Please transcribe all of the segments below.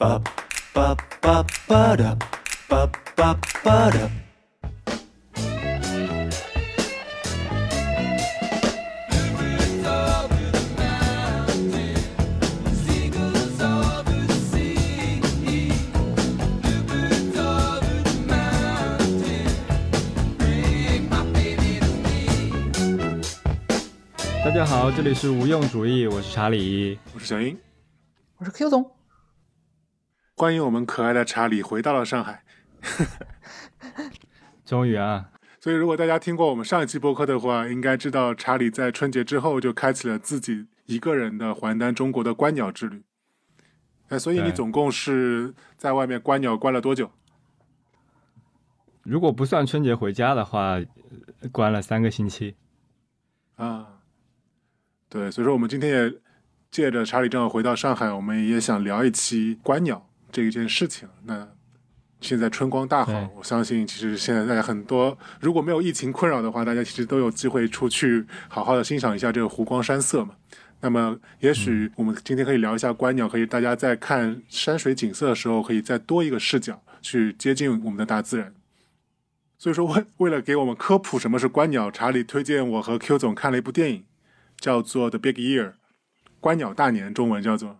ba ba ba ba da ba ba ba da 大家好，这里是无用主义，我是查理。我是小英，我是 Q 总。欢迎我们可爱的查理回到了上海。终于啊，所以如果大家听过我们上一期播客的话，应该知道查理在春节之后就开启了自己一个人的环丹中国的观鸟之旅。哎，所以你总共是在外面观鸟观了多久？如果不算春节回家的话，呃关了三个星期。啊，对，所以说我们今天也借着查理正好回到上海，我们也想聊一期观鸟这一件事情。那现在春光大好，我相信其实现在大家很多如果没有疫情困扰的话，大家其实都有机会出去好好的欣赏一下这个湖光山色嘛。那么，也许我们今天可以聊一下观鸟，可以大家在看山水景色的时候，可以再多一个视角去接近我们的大自然。所以说，为为了给我们科普什么是观鸟，查理推荐我和 Q 总看了一部电影，叫做《The Big Year》，观鸟大年，中文叫做。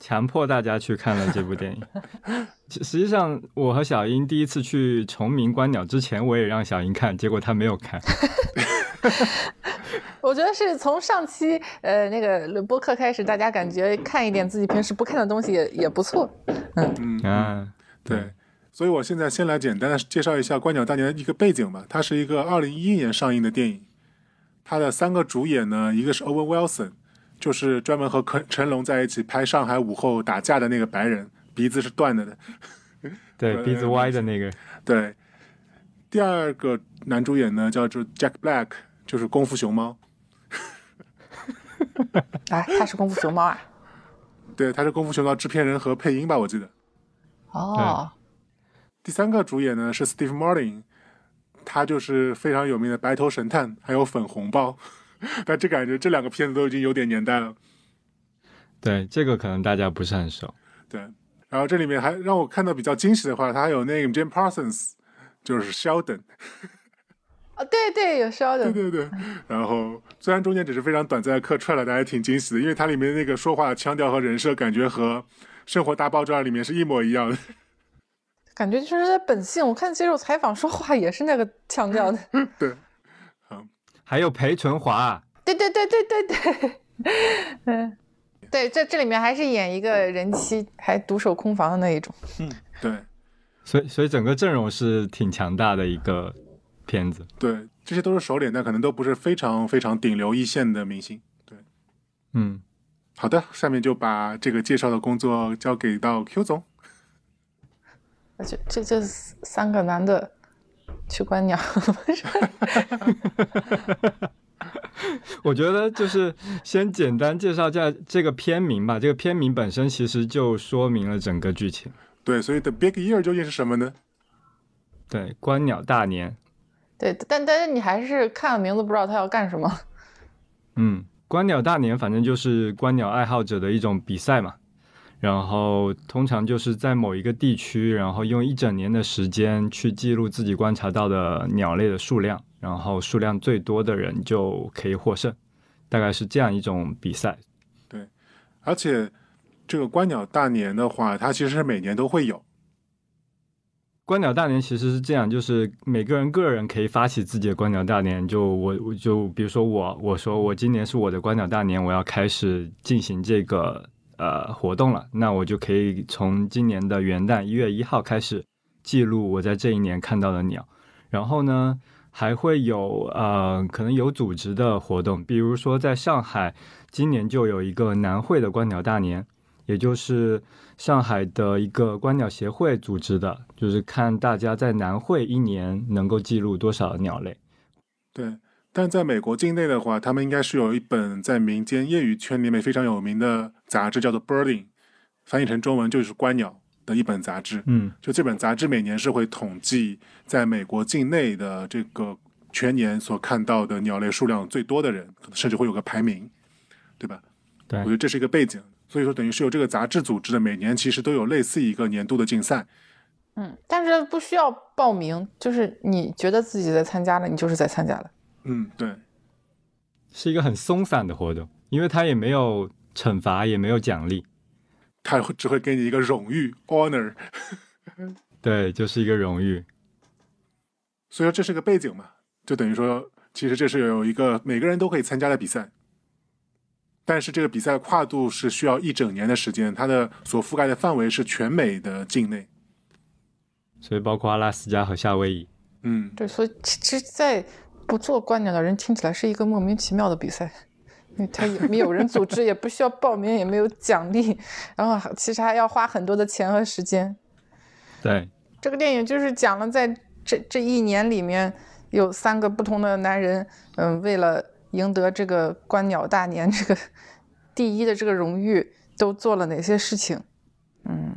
强迫大家去看了这部电影。其实际上，我和小英第一次去崇明观鸟之前，我也让小英看，结果她没有看。我觉得是从上期呃那个播客开始，大家感觉看一点自己平时不看的东西也也不错。嗯，啊，对。所以我现在先来简单的介绍一下《观鸟大年》的一个背景吧。它是一个二零一一年上映的电影，它的三个主演呢，一个是 Owen Wilson，就是专门和成成龙在一起拍《上海午后》打架的那个白人，鼻子是断了的。对，呃鼻子歪的那个。对，第二个男主演呢叫做 Jack Black，就是功夫熊猫。啊，他是功夫熊猫啊？对，他是功夫熊猫制片人和配音吧，我记得。哦，第三个主演呢是 Steve Martin，他就是非常有名的白头神探，还有粉红豹。但这感觉这两个片子都已经有点年代了。对，这个可能大家不是很熟。对，然后这里面还让我看到比较惊喜的话，他还有那个 Jim Parsons，就是 Sheldon。啊，对对，有 Sheldon。对对对。然后虽然中间只是非常短暂的客串了，但还挺惊喜的，因为它里面那个说话的腔调和人设，感觉和《生活大爆炸》里面是一模一样的。感觉就是他本性。我看接受采访说话也是那个腔调的。对，还有裴淳华，对对对对对对，嗯，对，这这里面还是演一个人妻，还独守空房的那一种。嗯对所以所以整个阵容是挺强大的一个片子。对，这些都是熟脸，但可能都不是非常非常顶流一线的明星。对。嗯，好的，下面就把这个介绍的工作交给到 Q 总。这这这三个男的去观鸟，我觉得就是先简单介绍一下这个片名吧。这个片名本身其实就说明了整个剧情。对，所以 The Big Year 究竟是什么呢？对，观鸟大年。对，但但是你还是看了名字不知道他要干什么。嗯，观鸟大年反正就是观鸟爱好者的一种比赛嘛。然后通常就是在某一个地区，然后用一整年的时间去记录自己观察到的鸟类的数量，然后数量最多的人就可以获胜，大概是这样一种比赛。对而且这个观鸟大年的话，它其实是每年都会有。观鸟大年其实是这样，就是每个人个人可以发起自己的观鸟大年。就我我就比如说我我说我今年是我的观鸟大年，我要开始进行这个呃活动了，那我就可以从今年的元旦一月一号开始记录我在这一年看到的鸟。然后呢，还会有呃可能有组织的活动，比如说在上海今年就有一个南汇的观鸟大年。也就是上海的一个观鸟协会组织的，就是看大家在南汇一年能够记录多少鸟类。对，但在美国境内的话，他们应该是有一本在民间业余圈里面非常有名的杂志，叫做《Birding》，翻译成中文就是观鸟的一本杂志。嗯，就这本杂志每年是会统计在美国境内的这个全年所看到的鸟类数量最多的人，可能甚至会有个排名，对吧？对我觉得这是一个背景。所以说等于是由这个杂志组织的，每年其实都有类似一个年度的竞赛。嗯，但是不需要报名，就是你觉得自己在参加了，你就是在参加了。嗯，对，是一个很松散的活动，因为它也没有惩罚，也没有奖励，他只会给你一个荣誉 honor。对，就是一个荣誉。所以说这是个背景嘛，就等于说，其实这是有一个每个人都可以参加的比赛，但是这个比赛跨度是需要一整年的时间，它的所覆盖的范围是全美的境内。所以包括阿拉斯加和夏威夷。嗯，对，所以其实，在不做观鸟的人听起来是一个莫名其妙的比赛，因为他也没有人组织，也不需要报名，也没有奖励，然后其实还要花很多的钱和时间。对，这个电影就是讲了在这这一年里面，有三个不同的男人，嗯，为了赢得这个观鸟大年这个第一的这个荣誉，都做了哪些事情？嗯，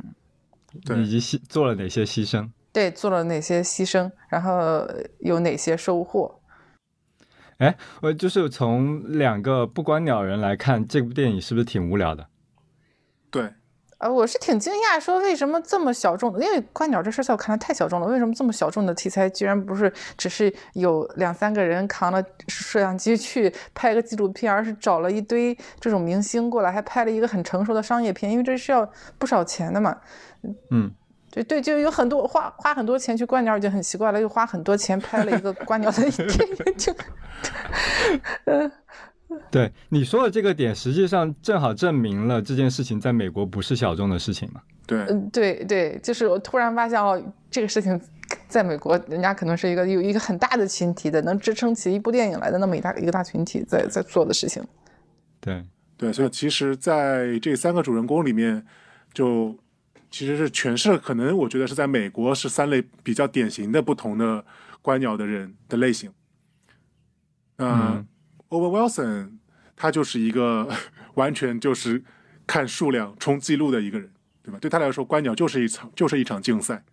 对以及牺做了哪些牺牲？对，做了哪些牺牲，然后有哪些收获？哎，我就是从两个不观鸟人来看，这部电影是不是挺无聊的？对，呃，我是挺惊讶，说为什么这么小众？因为观鸟这事儿在我看来太小众了。为什么这么小众的题材，居然不是只是有两三个人扛了摄像机去拍个纪录片，而是找了一堆这种明星过来，还拍了一个很成熟的商业片？因为这是要不少钱的嘛。嗯，对对，就有很多花花很多钱去观鸟已经很奇怪了，又花很多钱拍了一个观鸟的电影，就，嗯。对你说的这个点，实际上正好证明了这件事情在美国不是小众的事情嘛。对，嗯，对对，就是我突然发现哦，这个事情在美国，人家可能是一个有一个很大的群体的，能支撑起一部电影来的那么一大一个大群体在在做的事情。对，对，所以其实在这三个主人公里面，就其实是诠释了可能我觉得是在美国是三类比较典型的不同的观鸟的人的类型。那、嗯 Owen Wilson 他就是一个 完全就是看数量冲记录的一个人，对吧？对他来说，观鸟就是一场就是一场竞赛。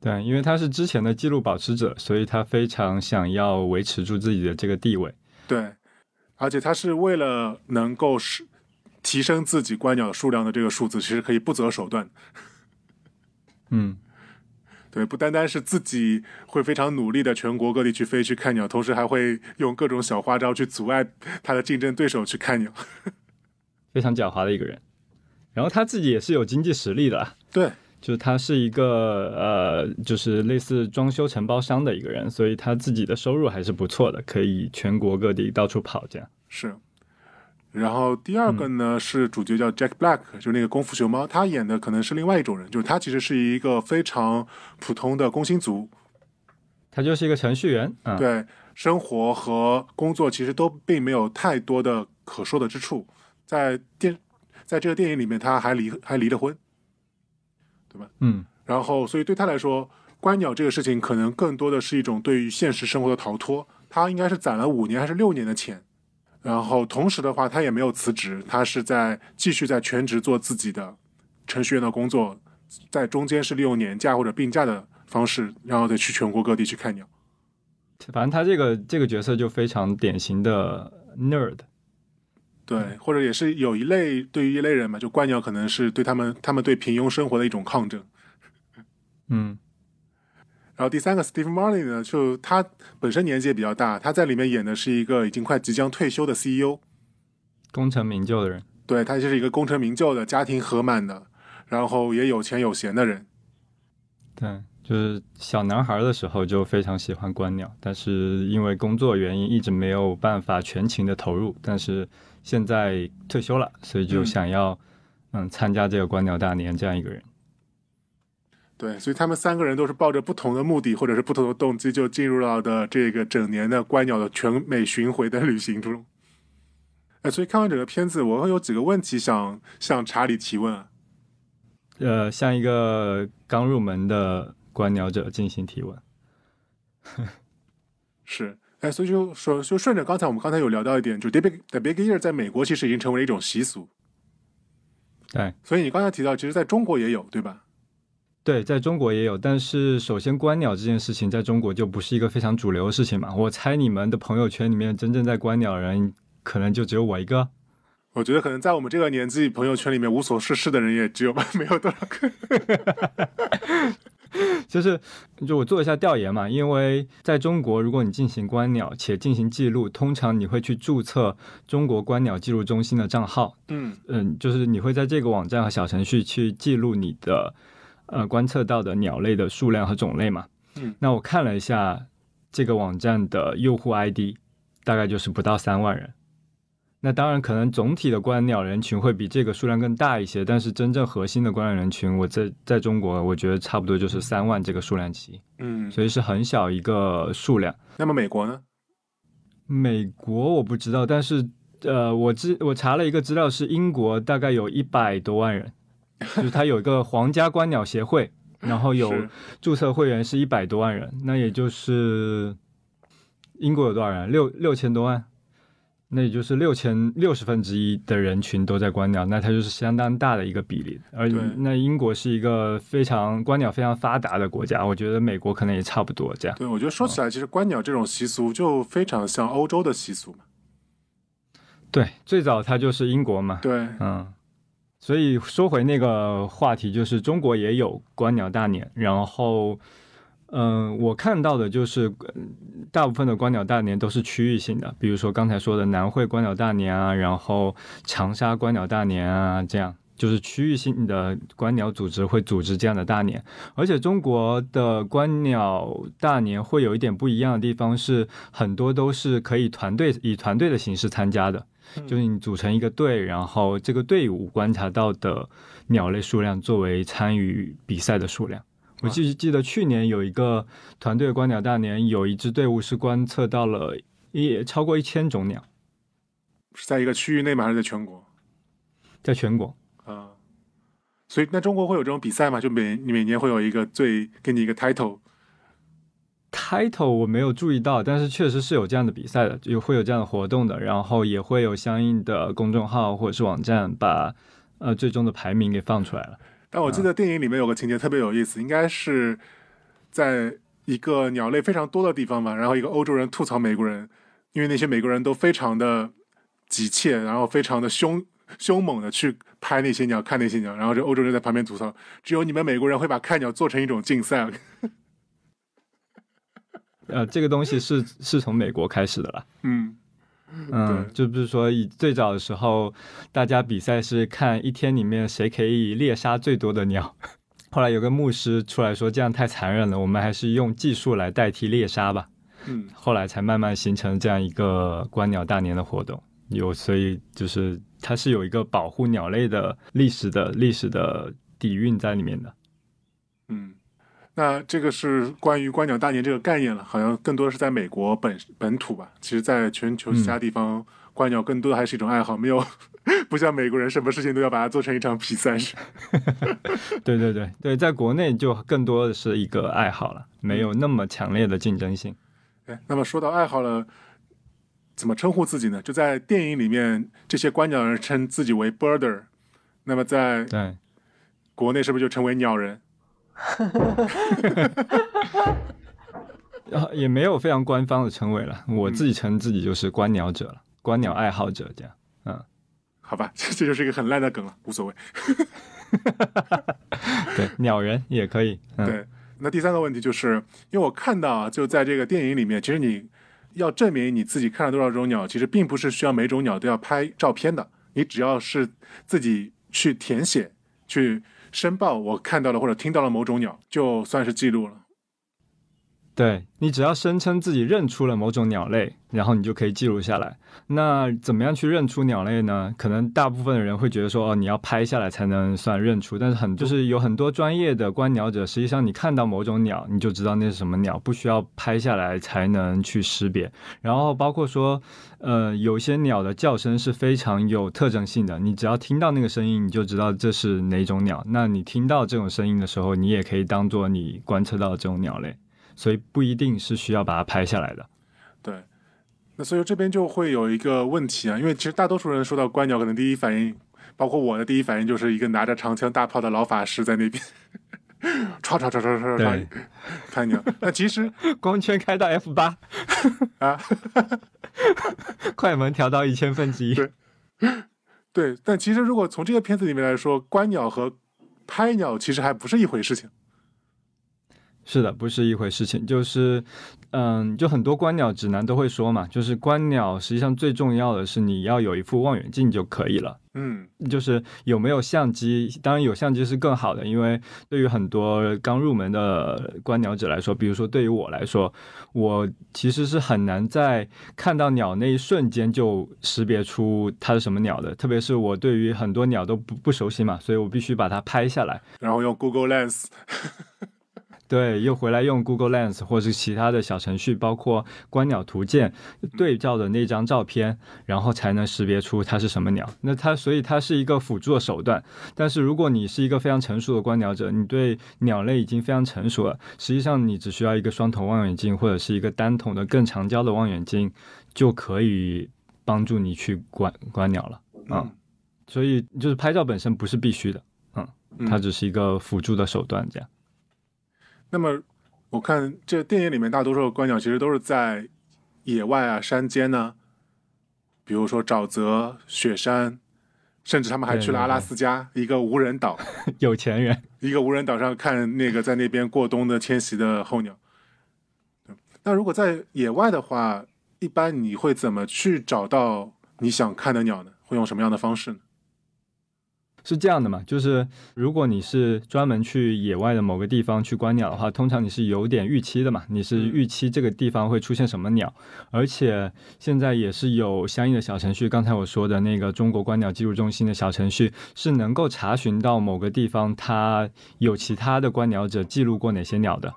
对，因为他是之前的记录保持者，所以他非常想要维持住自己的这个地位。对，而且他是为了能够是提升自己观鸟数量的这个数字，其实可以不择手段。嗯，对，不单单是自己会非常努力的全国各地去飞去看鸟，同时还会用各种小花招去阻碍他的竞争对手去看鸟。非常狡猾的一个人。然后他自己也是有经济实力的，对，就是他是一个呃，就是类似装修承包商的一个人，所以他自己的收入还是不错的，可以全国各地到处跑这样。是。然后第二个呢、是主角叫 Jack Black，就是那个功夫熊猫，他演的可能是另外一种人，就是他其实是一个非常普通的工薪族，他就是一个程序员啊，对，生活和工作其实都并没有太多的可说的之处。在电，在这个电影里面，他还离还离了婚，对吧？嗯，然后所以对他来说，观鸟这个事情可能更多的是一种对于现实生活的逃脱。他应该是攒了五年还是六年的钱，然后同时的话，他也没有辞职，他是在继续在全职做自己的程序员的工作，在中间是利用年假或者病假的方式，然后再去全国各地去看鸟。反正他这个这个角色就非常典型的 nerd，对，或者也是有一类对于一类人嘛，就观鸟可能是对他们他们对平庸生活的一种抗争。嗯，然后第三个 Steve Marley 呢，就他本身年纪也比较大，他在里面演的是一个已经快即将退休的 CEO，功成名就的人，对他就是一个功成名就的家庭和满的，然后也有钱有闲的人。对，就是小男孩的时候就非常喜欢观鸟，但是因为工作原因一直没有办法全情的投入，但是现在退休了，所以就嗯想要嗯参加这个观鸟大年这样一个人。对，所以他们三个人都是抱着不同的目的或者是不同的动机，就进入到的这个整年的观鸟的全美巡回的旅行中。哎，所以看完整个片子，我会有几个问题想向查理提问啊。呃，向一个刚入门的观鸟者进行提问。是，哎，所以就说就顺着刚才我们刚才有聊到一点，就 The Big The Big Ear 在美国其实已经成为了一种习俗，对所以你刚才提到，其实在中国也有，对吧？对，在中国也有，但是首先观鸟这件事情在中国就不是一个非常主流的事情嘛。我猜你们的朋友圈里面真正在观鸟的人，可能就只有我一个。我觉得可能在我们这个年纪，朋友圈里面无所事事的人也只有 没有多少个。就是就我做一下调研嘛，因为在中国，如果你进行观鸟且进行记录，通常你会去注册中国观鸟记录中心的账号，嗯嗯，就是你会在这个网站和小程序去记录你的呃观测到的鸟类的数量和种类嘛。嗯，那我看了一下这个网站的用户 ID，大概就是不到三万人。那当然，可能总体的观鸟人群会比这个数量更大一些，但是真正核心的观鸟人群，我在在中国，我觉得差不多就是三万这个数量级，嗯。所以是很小一个数量。那么美国呢？美国我不知道，但是呃，我知我查了一个资料，是英国大概有一百多万人，就是它有一个皇家观鸟协会，然后有注册会员是一百多万人，那也就是英国有多少人？六六千多万，那也就是六千六十分之一的人群都在观鸟，那它就是相当大的一个比例。而对那英国是一个非常观鸟非常发达的国家，我觉得美国可能也差不多这样。对，我觉得说起来，其实观鸟这种习俗就非常像欧洲的习俗嘛。对，最早它就是英国嘛，对，嗯，所以说回那个话题，就是中国也有观鸟大年，然后，嗯、我看到的就是大部分的观鸟大年都是区域性的，比如说刚才说的南汇观鸟大年啊，然后长沙观鸟大年啊，这样。就是区域性的观鸟组织会组织这样的大年，而且中国的观鸟大年会有一点不一样的地方是，很多都是可以团队以团队的形式参加的，就是你组成一个队，然后这个队伍观察到的鸟类数量作为参与比赛的数量。我记记得去年有一个团队观鸟大年，有一支队伍是观测到了也超过一千种鸟，是在一个区域内吗？还是在全国？在全国。啊、所以那中国会有这种比赛吗？就每每年会有一个最给你一个 title，title 我没有注意到，但是确实是有这样的比赛的，有会有这样的活动的，然后也会有相应的公众号或者是网站把呃最终的排名给放出来了。但我记得电影里面有个情节特别有意思，应该是在一个鸟类非常多的地方吧，然后一个欧洲人吐槽美国人，因为那些美国人都非常的急切，然后非常的凶凶猛的去拍那些鸟、看那些鸟，然后这欧洲人在旁边吐槽，只有你们美国人会把看鸟做成一种竞赛。呃，这个东西是是从美国开始的啦。嗯，嗯，就比如说以最早的时候，大家比赛是看一天里面谁可以猎杀最多的鸟。后来有个牧师出来说，这样太残忍了，我们还是用技术来代替猎杀吧。嗯，后来才慢慢形成这样一个观鸟大年的活动。有，所以就是它是有一个保护鸟类的历史的历史的底蕴在里面的。嗯，那这个是关于观鸟大年这个概念了，好像更多是在美国本本土吧。其实，在全球其他地方，观鸟更多的还是一种爱好，没有 不像美国人什么事情都要把它做成一场比赛。对对对对，在国内就更多的是一个爱好了，没有那么强烈的竞争性。哎，那么说到爱好了，怎么称呼自己呢？就在电影里面，这些观鸟人称自己为 birder，那么在对，国内是不是就称为鸟人？呃也没有非常官方的称谓了，我自己称自己就是观鸟者了，观鸟爱好者这样。嗯 好吧，这这就是一个很烂的梗了，无所谓。对，鸟人也可以。嗯、对，那第三个问题就是，因为我看到啊，就在这个电影里面，其实你要证明你自己看了多少种鸟，其实并不是需要每种鸟都要拍照片的，你只要是自己去填写、去申报我看到了或者听到了某种鸟，就算是记录了。对你只要声称自己认出了某种鸟类，然后你就可以记录下来。那怎么样去认出鸟类呢？可能大部分的人会觉得说，哦，你要拍下来才能算认出。但是很就是有很多专业的观鸟者，实际上你看到某种鸟，你就知道那是什么鸟，不需要拍下来才能去识别。然后包括说，呃，有些鸟的叫声是非常有特征性的，你只要听到那个声音，你就知道这是哪种鸟。那你听到这种声音的时候，你也可以当做你观测到这种鸟类。所以不一定是需要把它拍下来的。对，那所以这边就会有一个问题啊，因为其实大多数人说到观鸟，可能第一反应，包括我的第一反应就是一个拿着长枪大炮的老法师在那边，唰唰唰唰唰对唰拍鸟。那其实 光圈开到 F 八 啊，快门调到一千分之一。对对，但其实如果从这个片子里面来说，观鸟和拍鸟其实还不是一回事情。是的，不是一回事情，就是，嗯，就很多观鸟指南都会说嘛，就是观鸟实际上最重要的是你要有一副望远镜就可以了。嗯就是有没有相机，当然有相机是更好的，因为对于很多刚入门的观鸟者来说，比如说对于我来说，我其实是很难在看到鸟那一瞬间就识别出它是什么鸟的，特别是我对于很多鸟都不不熟悉嘛，所以我必须把它拍下来。然后用 Google Lens，对，又回来用 Google Lens 或是其他的小程序，包括观鸟图鉴对照的那张照片，然后才能识别出它是什么鸟。那它所以它是一个辅助的手段。但是如果你是一个非常成熟的观鸟者，你对鸟类已经非常成熟了，实际上你只需要一个双筒望远镜或者是一个单筒的更长焦的望远镜，就可以帮助你去观观鸟了。啊、所以就是拍照本身不是必须的，嗯，它只是一个辅助的手段，这样。那么我看这电影里面大多数的观鸟其实都是在野外啊、山间呢、比如说沼泽、雪山，甚至他们还去了阿拉斯加一个无人岛，有钱人。一个无人岛上看那个在那边过冬的迁徙的候鸟。对那如果在野外的话，一般你会怎么去找到你想看的鸟呢？会用什么样的方式呢？是这样的嘛，就是如果你是专门去野外的某个地方去观鸟的话，通常你是有点预期的嘛，你是预期这个地方会出现什么鸟，而且现在也是有相应的小程序，刚才我说的那个中国观鸟记录中心的小程序是能够查询到某个地方它有其他的观鸟者记录过哪些鸟的，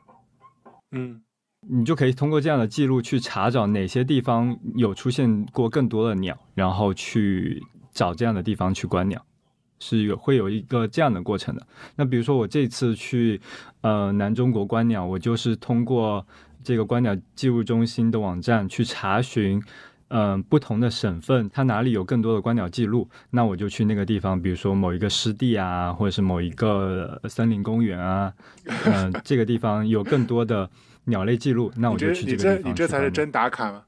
嗯。你就可以通过这样的记录去查找哪些地方有出现过更多的鸟，然后去找这样的地方去观鸟。是有会有一个这样的过程的。那比如说我这次去呃南中国观鸟，我就是通过这个观鸟记录中心的网站去查询。嗯，不同的省份，它哪里有更多的观鸟记录，那我就去那个地方，比如说某一个湿地啊，或者是某一个森林公园啊，嗯、这个地方有更多的鸟类记录，那我就去这个地方这你这才是真打卡嘛？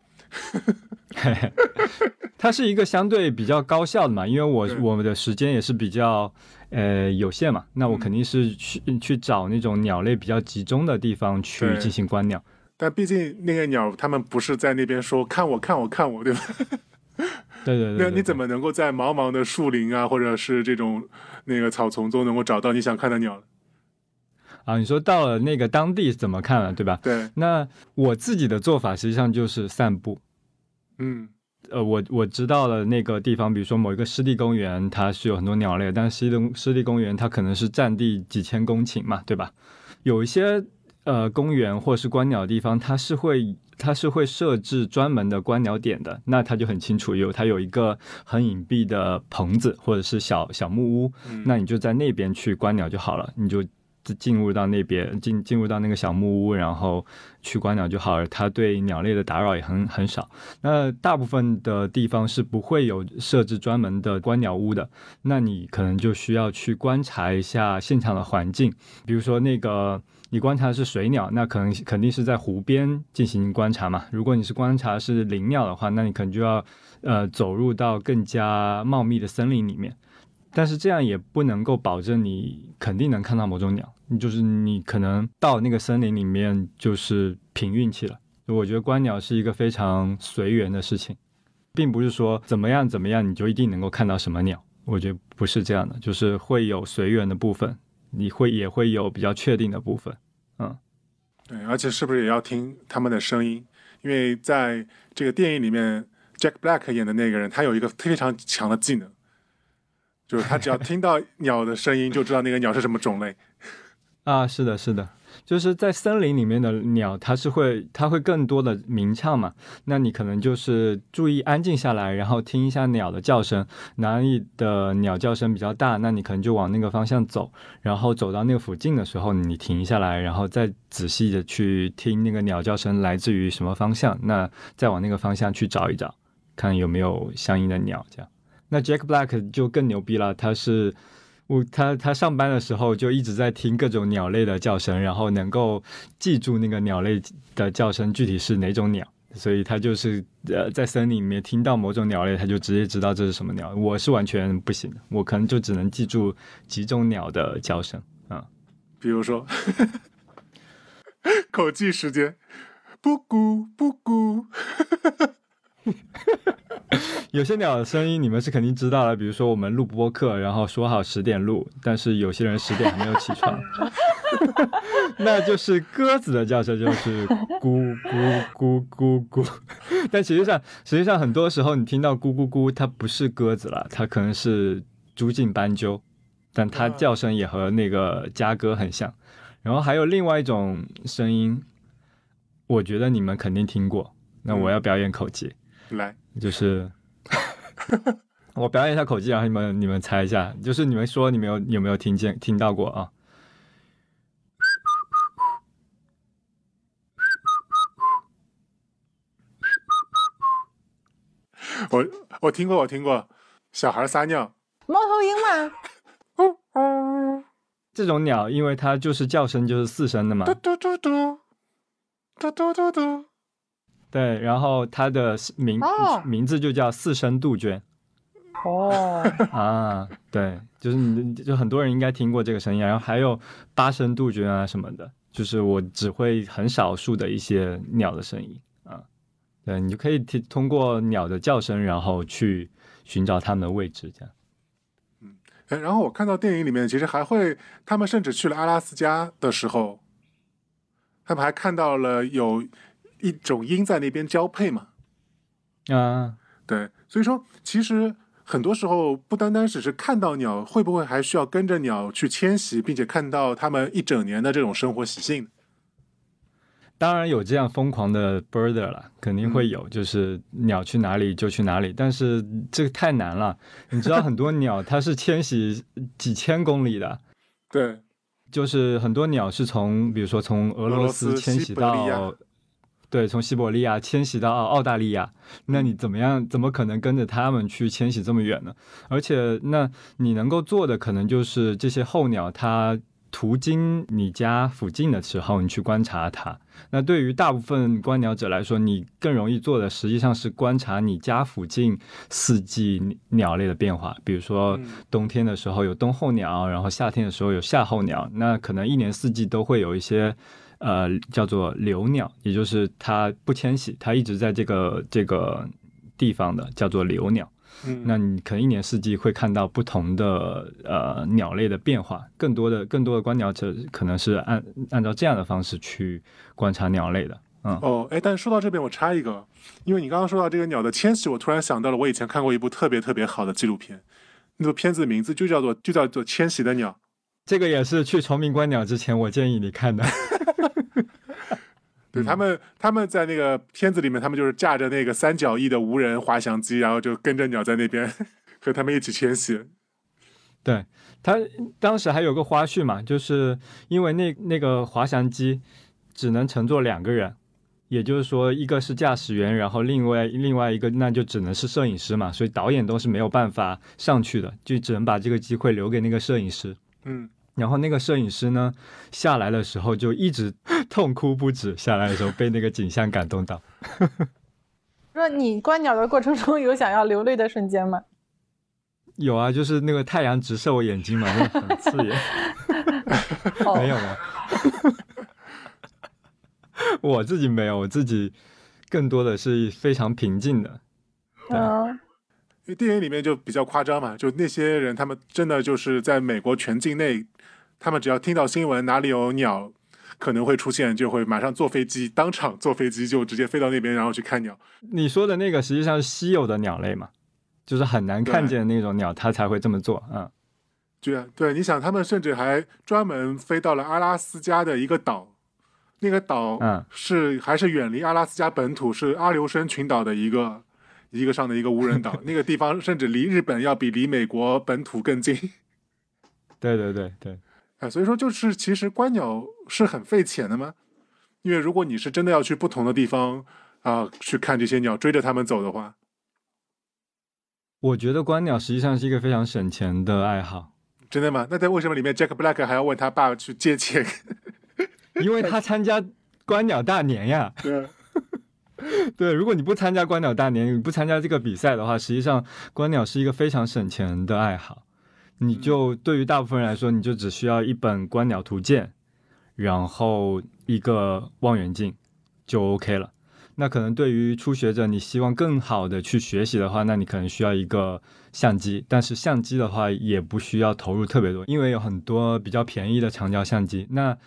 它是一个相对比较高效的嘛，因为我我们的时间也是比较呃有限嘛，那我肯定是去去找那种鸟类比较集中的地方去进行观鸟。但毕竟那个鸟，他们不是在那边说看我看我看我，对吧？对对对那你怎么能够在茫茫的树林啊，或者是这种那个草丛中能够找到你想看的鸟呢？啊？你说到了那个当地怎么看了，对吧？对，那我自己的做法实际上就是散步。嗯呃，我我知道了那个地方，比如说某一个湿地公园，它是有很多鸟类，但是湿地湿地公园它可能是占地几千公顷嘛，对吧？有一些呃公园或是观鸟的地方，它是会它是会设置专门的观鸟点的，那它就很清楚有它有一个很隐蔽的棚子或者是小小木屋，嗯，那你就在那边去观鸟就好了，你就进入到那边进进入到那个小木屋，然后去观鸟就好了。它对鸟类的打扰也很很少。那大部分的地方是不会有设置专门的观鸟屋的，那你可能就需要去观察一下现场的环境，比如说那个。你观察是水鸟，那可能肯定是在湖边进行观察嘛。如果你是观察是林鸟的话，那你可能就要呃走入到更加茂密的森林里面。但是这样也不能够保证你肯定能看到某种鸟，就是你可能到那个森林里面就是凭运气了。我觉得观鸟是一个非常随缘的事情，并不是说怎么样怎么样你就一定能够看到什么鸟。我觉得不是这样的，就是会有随缘的部分，你会也会有比较确定的部分。嗯，对，而且是不是也要听他们的声音？因为在这个电影里面，Jack Black 演的那个人，他有一个非常强的技能，就是他只要听到鸟的声音，就知道那个鸟是什么种类。啊，是的，是的，就是在森林里面的鸟，它是会，它会更多的鸣唱嘛。那你可能就是注意安静下来，然后听一下鸟的叫声，哪里的鸟叫声比较大，那你可能就往那个方向走。然后走到那个附近的时候，你停下来，然后再仔细的去听那个鸟叫声来自于什么方向，那再往那个方向去找一找，看有没有相应的鸟。这样，那 Jack Black 就更牛逼了，他是。我他他上班的时候就一直在听各种鸟类的叫声，然后能够记住那个鸟类的叫声具体是哪种鸟，所以他就是呃在森林里面听到某种鸟类，他就直接知道这是什么鸟。我是完全不行，我可能就只能记住几种鸟的叫声啊。比如说，口技时间，布谷布谷，有些鸟的声音你们是肯定知道的，比如说我们录播课，然后说好十点录，但是有些人十点还没有起床，那就是鸽子的叫声，就是咕咕咕咕咕。但实际上，实际上很多时候你听到咕咕咕，它不是鸽子了，它可能是朱颈斑鸠，但它叫声也和那个家鸽很像。然后还有另外一种声音，我觉得你们肯定听过。那我要表演口技。来，就是我表演一下口技，然后你们你们猜一下，就是你们说你们有有没有听见听到过啊？我我听过，我听过，小孩撒尿，猫头鹰嘛，这种鸟，因为它就是叫声就是四声的嘛，嘟嘟嘟嘟，嘟嘟嘟嘟，对，然后它的名、哦。名字就叫四声杜鹃。哦，啊，对，就是你就很多人应该听过这个声音，然后还有八声杜鹃啊什么的，就是我只会很少数的一些鸟的声音啊，对你就可以听通过鸟的叫声，然后去寻找它们的位置，这样。嗯哎，然后我看到电影里面，其实还会，他们甚至去了阿拉斯加的时候，他们还看到了有一种鹰在那边交配嘛。啊，对，所以说其实很多时候不单单只是看到鸟，会不会还需要跟着鸟去迁徙，并且看到它们一整年的这种生活习性？当然有这样疯狂的 birder 了，肯定会有，就是鸟去哪里就去哪里，但是这个太难了。你知道很多鸟它是迁徙几千公里的，对，就是很多鸟是从，比如说从俄俄罗罗斯斯迁徙到，对，从西伯利亚迁徙到澳大利亚，那你怎么样？怎么可能跟着他们去迁徙这么远呢？而且，那你能够做的可能就是这些候鸟它途经你家附近的时候，你去观察它。那对于大部分观鸟者来说，你更容易做的实际上是观察你家附近四季鸟类的变化。比如说嗯冬天的时候有冬候鸟，然后夏天的时候有夏候鸟。那可能一年四季都会有一些呃叫做留鸟，也就是它不迁徙，它一直在这个这个地方的，叫做留鸟。嗯，那你可能一年四季会看到不同的呃鸟类的变化，更多的更多的观鸟者可能是按按照这样的方式去观察鸟类的。嗯，哦，哎，但是说到这边，我插一个，因为你刚刚说到这个鸟的迁徙，我突然想到了我以前看过一部特别特别好的纪录片，那部片子的名字就叫做就叫做《迁徙的鸟》。这个也是去崇明观鸟之前，我建议你看的。对他们，他们在那个片子里面，他们就是驾着那个三角翼的无人滑翔机，然后就跟着鸟在那边和他们一起迁徙。对他当时还有个花絮嘛，就是因为那那个滑翔机只能乘坐两个人，也就是说一个是驾驶员，然后另外另外一个那就只能是摄影师嘛，所以导演都是没有办法上去的，就只能把这个机会留给那个摄影师。嗯，然后那个摄影师呢，下来的时候就一直 痛哭不止，下来的时候被那个景象感动到。说你观鸟的过程中有想要流泪的瞬间吗？有啊，就是那个太阳直射我眼睛嘛，就很刺眼。哦没有吗？我自己没有，我自己更多的是非常平静的。嗯，因为电影里面就比较夸张嘛，就那些人他们真的就是在美国全境内，他们只要听到新闻哪里有鸟可能会出现，就会马上坐飞机，当场坐飞机就直接飞到那边，然后去看鸟。你说的那个实际上是稀有的鸟类嘛，就是很难看见的那种鸟，它才会这么做。嗯，对啊，对，你想他们甚至还专门飞到了阿拉斯加的一个岛，那个岛嗯是还是远离阿拉斯加本土，是阿留申群岛的一个一个上的一个无人岛，那个地方甚至离日本要比离美国本土更近。对对对对，啊，所以说就是其实观鸟是很费钱的吗，因为如果你是真的要去不同的地方啊、去看这些鸟，追着它们走的话，我觉得观鸟实际上是一个非常省钱的爱好，真的吗？那在为什么里面 Jack Black 还要问他爸去借钱？因为他参加观鸟大年呀。对，对，如果你不参加观鸟大年，你不参加这个比赛的话，实际上观鸟是一个非常省钱的爱好。你就对于大部分人来说，你就只需要一本观鸟图鉴，然后一个望远镜就 OK 了。那可能对于初学者，你希望更好的去学习的话，那你可能需要一个相机。但是相机的话，也不需要投入特别多，因为有很多比较便宜的长焦相机。那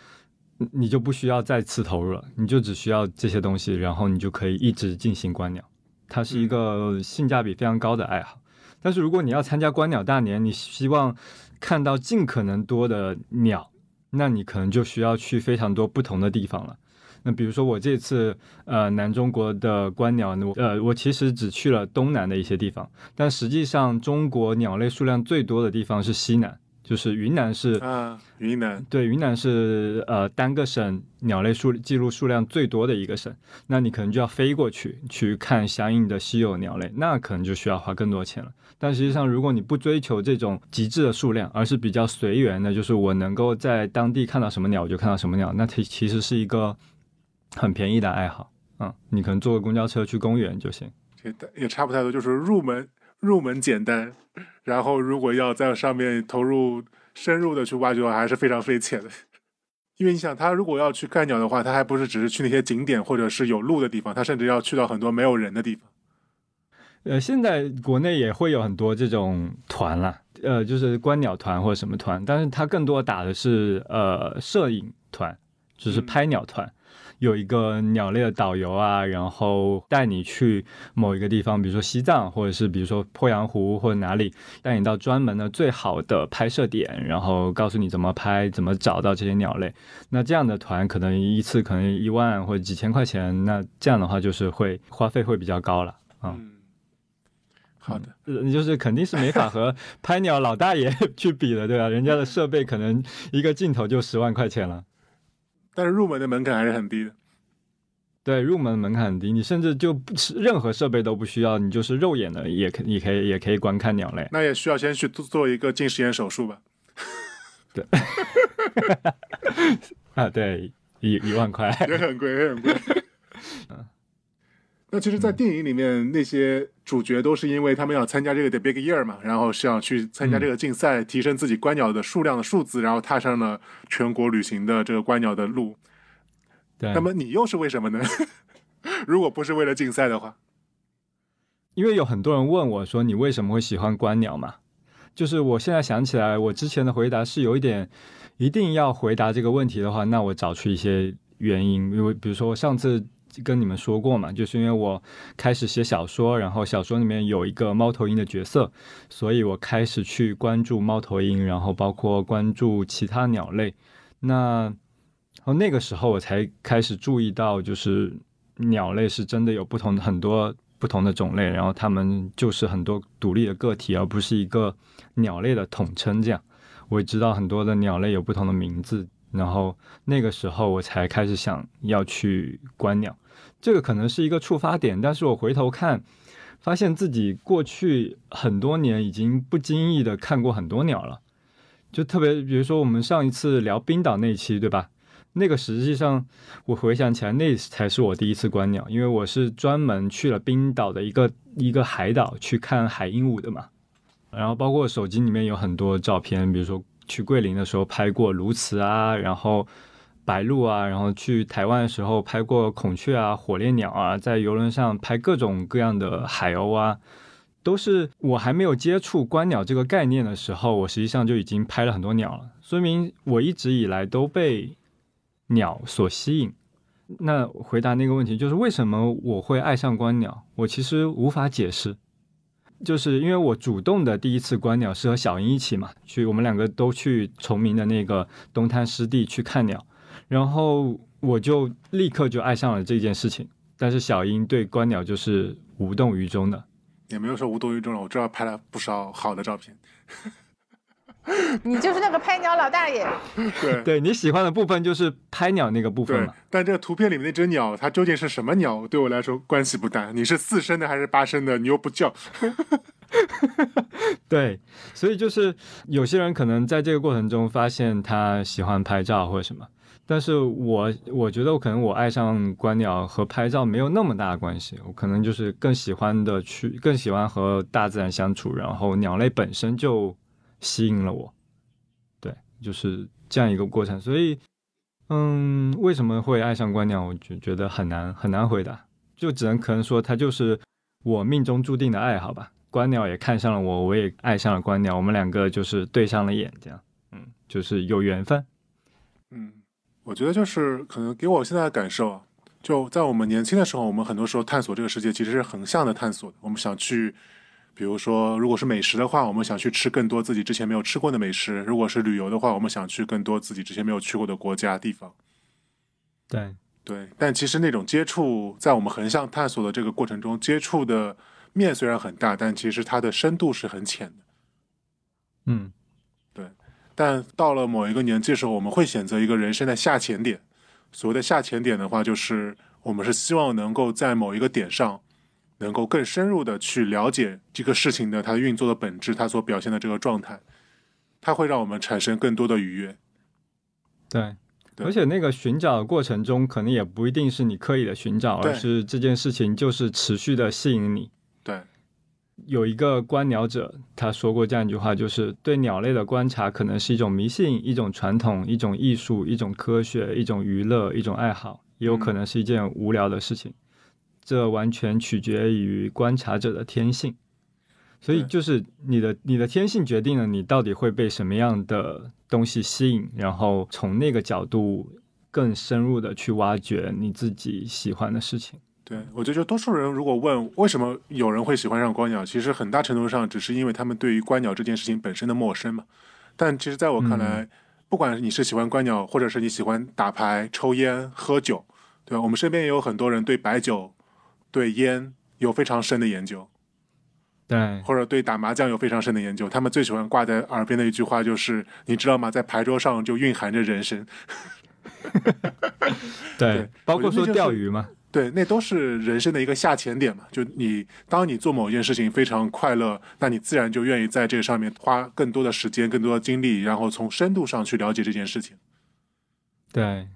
你就不需要再次投入了，你就只需要这些东西，然后你就可以一直进行观鸟。它是一个性价比非常高的爱好。但是如果你要参加观鸟大年，你希望看到尽可能多的鸟，那你可能就需要去非常多不同的地方了。那比如说我这次呃南中国的观鸟，我呃我其实只去了东南的一些地方，但实际上中国鸟类数量最多的地方是西南，就是云南是啊，云南对，云南是呃单个省鸟类数记录数量最多的一个省，那你可能就要飞过去去看相应的稀有鸟类，那可能就需要花更多钱了。但实际上，如果你不追求这种极致的数量，而是比较随缘的，就是我能够在当地看到什么鸟我就看到什么鸟，那它其实是一个很便宜的爱好。嗯，你可能坐个公交车去公园就行。也也差不太多，就是入门入门简单，然后如果要在上面投入深入的去挖掘的话，还是非常费钱的。因为你想，他如果要去看鸟的话，他还不是只是去那些景点或者是有路的地方，他甚至要去到很多没有人的地方。呃，现在国内也会有很多这种团啦，呃，就是观鸟团或者什么团，但是它更多打的是呃摄影团，就是拍鸟团，有一个鸟类的导游啊，然后带你去某一个地方，比如说西藏，或者是比如说鄱阳湖或者哪里，带你到专门的最好的拍摄点，然后告诉你怎么拍，怎么找到这些鸟类。那这样的团可能一次可能一万或者几千块钱，那这样的话就是会花费会比较高了啊。嗯，好的，呃，就是肯定是没法和拍鸟老大爷 去比的，对吧？人家的设备可能一个镜头就十万块钱了，但是入门的门槛还是很低的。对，入门门槛很低，你甚至就不任何设备都不需要，你就是肉眼的也可，也可以也可以观看鸟类。那也需要先去做做一个近视眼手术吧。对 啊，对，一一万块，也很贵，也很贵。那其实，在电影里面，那些主角都是因为他们要参加这个 The Big Year 嘛，然后是要去参加这个竞赛，提升自己观鸟的数量的数字，然后踏上了全国旅行的这个观鸟的路。对。那么你又是为什么呢？如果不是为了竞赛的话，因为有很多人问我说：“你为什么会喜欢观鸟嘛？”就是我现在想起来，我之前的回答是有一点，一定要回答这个问题的话，那我找出一些原因，因为比如说我上次跟你们说过嘛，就是因为我开始写小说，然后小说里面有一个猫头鹰的角色，所以我开始去关注猫头鹰，然后包括关注其他鸟类。那然后那个时候我才开始注意到，就是鸟类是真的有不同的很多不同的种类，然后它们就是很多独立的个体，而不是一个鸟类的统称。这样，我也知道很多的鸟类有不同的名字，然后那个时候我才开始想要去观鸟。这个可能是一个触发点，但是我回头看，发现自己过去很多年已经不经意的看过很多鸟了。就特别，比如说我们上一次聊冰岛那期，对吧？那个实际上，我回想起来，那才是我第一次观鸟，因为我是专门去了冰岛的一个一个海岛去看海鹦鹉的嘛。然后包括手机里面有很多照片，比如说去桂林的时候拍过鸬鹚啊，然后白鹭啊，然后去台湾的时候拍过孔雀啊、火烈鸟啊，在游轮上拍各种各样的海鸥啊，都是我还没有接触观鸟这个概念的时候，我实际上就已经拍了很多鸟了，说明我一直以来都被。鸟所吸引，那回答那个问题就是为什么我会爱上观鸟？我其实无法解释，就是因为我主动的第一次观鸟是和小英一起嘛，去我们两个都去崇明的那个东滩湿地去看鸟，然后我就立刻就爱上了这件事情。但是小英对观鸟就是无动于衷的，也没有说无动于衷了，我知道拍了不少好的照片。你就是那个拍鸟老大爷。对，对你喜欢的部分就是拍鸟那个部分对嘛。，但这个图片里面那只鸟，它究竟是什么鸟，对我来说关系不大。你是四声的还是八声的，你又不叫。对，所以就是有些人可能在这个过程中发现他喜欢拍照或者什么，但是我我觉得我可能我爱上观鸟和拍照没有那么大的关系，我可能就是更喜欢的去更喜欢和大自然相处，然后鸟类本身就吸引了我，对，就是这样一个过程。所以，嗯，为什么会爱上观鸟，我就觉得很难很难回答，就只能可能说它就是我命中注定的爱好吧。观鸟也看上了我，我也爱上了观鸟，我们两个就是对上了眼，这样，嗯，就是有缘分。嗯，我觉得就是可能给我现在的感受啊，就在我们年轻的时候，我们很多时候探索这个世界其实是横向的探索的。我们想去，比如说，如果是美食的话，我们想去吃更多自己之前没有吃过的美食；如果是旅游的话，我们想去更多自己之前没有去过的国家地方。对对，但其实那种接触，在我们横向探索的这个过程中，接触的面虽然很大，但其实它的深度是很浅的。嗯，但到了某一个年纪的时候，我们会选择一个人生的下潜点。所谓的下潜点的话，就是我们是希望能够在某一个点上，能够更深入的去了解这个事情的它运作的本质，它所表现的这个状态，它会让我们产生更多的愉悦。对。而且那个寻找的过程中，可能也不一定是你刻意的寻找，对而是这件事情就是持续的吸引你。对，有一个观鸟者，他说过这样一句话，就是对鸟类的观察可能是一种迷信、一种传统、一种艺术、一种科学、一种娱乐、一种爱好，也有可能是一件无聊的事情。这完全取决于观察者的天性。所以就是你的你的天性决定了你到底会被什么样的东西吸引，然后从那个角度更深入的去挖掘你自己喜欢的事情。对，我觉得就多数人如果问为什么有人会喜欢上观鸟，其实很大程度上只是因为他们对于观鸟这件事情本身的陌生嘛。但其实在我看来，不管你是喜欢观鸟，或者是你喜欢打牌、抽烟、喝酒，对吧？我们身边也有很多人对白酒、对烟有非常深的研究，对，或者对打麻将有非常深的研究。他们最喜欢挂在耳边的一句话就是：“你知道吗？在牌桌上就蕴含着人生。”对对，包括说钓鱼嘛，对，那都是人生的一个下潜点嘛。就你，当你做某一件事情非常快乐，那你自然就愿意在这个上面花更多的时间、更多的精力，然后从深度上去了解这件事情。对，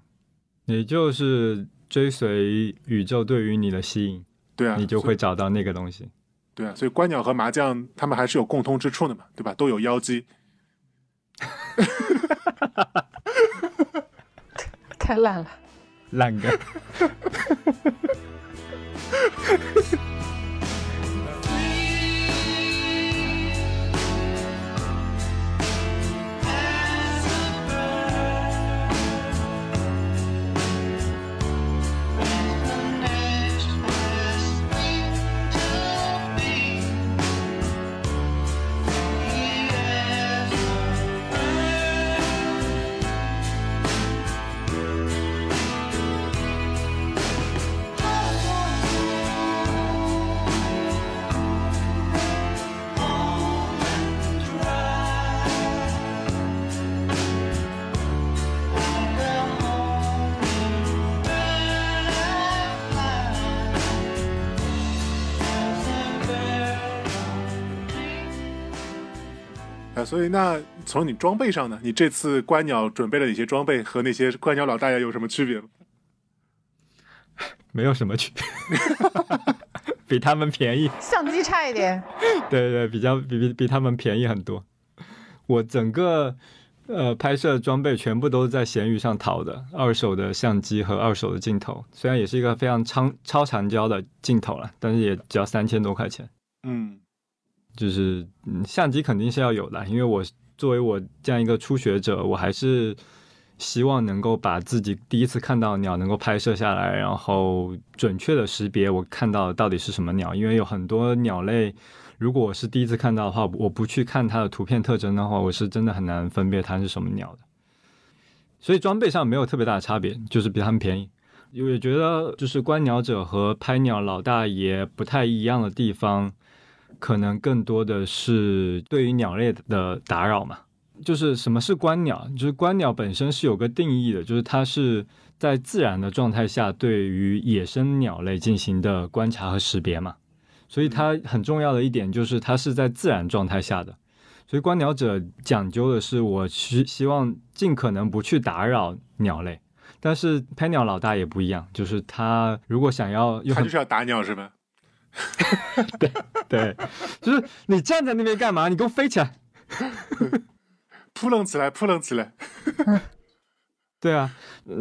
你就是追随宇宙对于你的吸引，对啊，你就会找到那个东西。对啊。所以观鸟和麻将，他们还是有共通之处的嘛，对吧？都有妖姬。太烂了。烂梗。所以那从你装备上呢，你这次观鸟准备了哪些装备，和那些观鸟老大爷有什么区别吗？没有什么区别，比他们便宜。相机差一点，对对，比较比比比他们便宜很多。我整个呃拍摄装备全部都是在闲鱼上淘的，二手的相机和二手的镜头，虽然也是一个非常超超长焦的镜头了，但是也只要三千多块钱。嗯就是嗯，相机肯定是要有的，因为我作为我这样一个初学者，我还是希望能够把自己第一次看到的鸟能够拍摄下来，然后准确的识别我看到到底是什么鸟。因为有很多鸟类，如果我是第一次看到的话，我不去看它的图片特征的话，我是真的很难分辨它是什么鸟的。所以装备上没有特别大的差别，就是比他们便宜。我也觉得，就是观鸟者和拍鸟老大爷不太一样的地方，可能更多的是对于鸟类的打扰嘛。就是什么是观鸟？就是观鸟本身是有个定义的，就是它是在自然的状态下对于野生鸟类进行的观察和识别嘛。所以它很重要的一点就是它是在自然状态下的。所以观鸟者讲究的是，我希希望尽可能不去打扰鸟类。但是拍鸟老大也不一样，就是他如果想要，他就是要打鸟是吧？对对，就是你站在那边干嘛？你给我飞起来！扑棱起来，扑棱起来！对啊，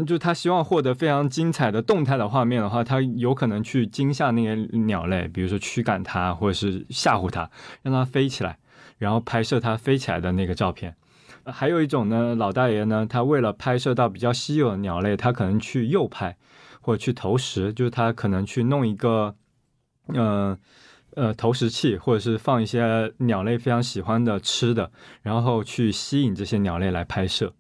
就他希望获得非常精彩的动态的画面的话，他有可能去惊吓那些鸟类，比如说驱赶它，或者是吓唬它，让它飞起来，然后拍摄它飞起来的那个照片。还有一种呢，老大爷呢，他为了拍摄到比较稀有的鸟类，他可能去诱拍或者去投食，就是他可能去弄一个，呃呃投食器，或者是放一些鸟类非常喜欢的吃的，然后去吸引这些鸟类来拍摄。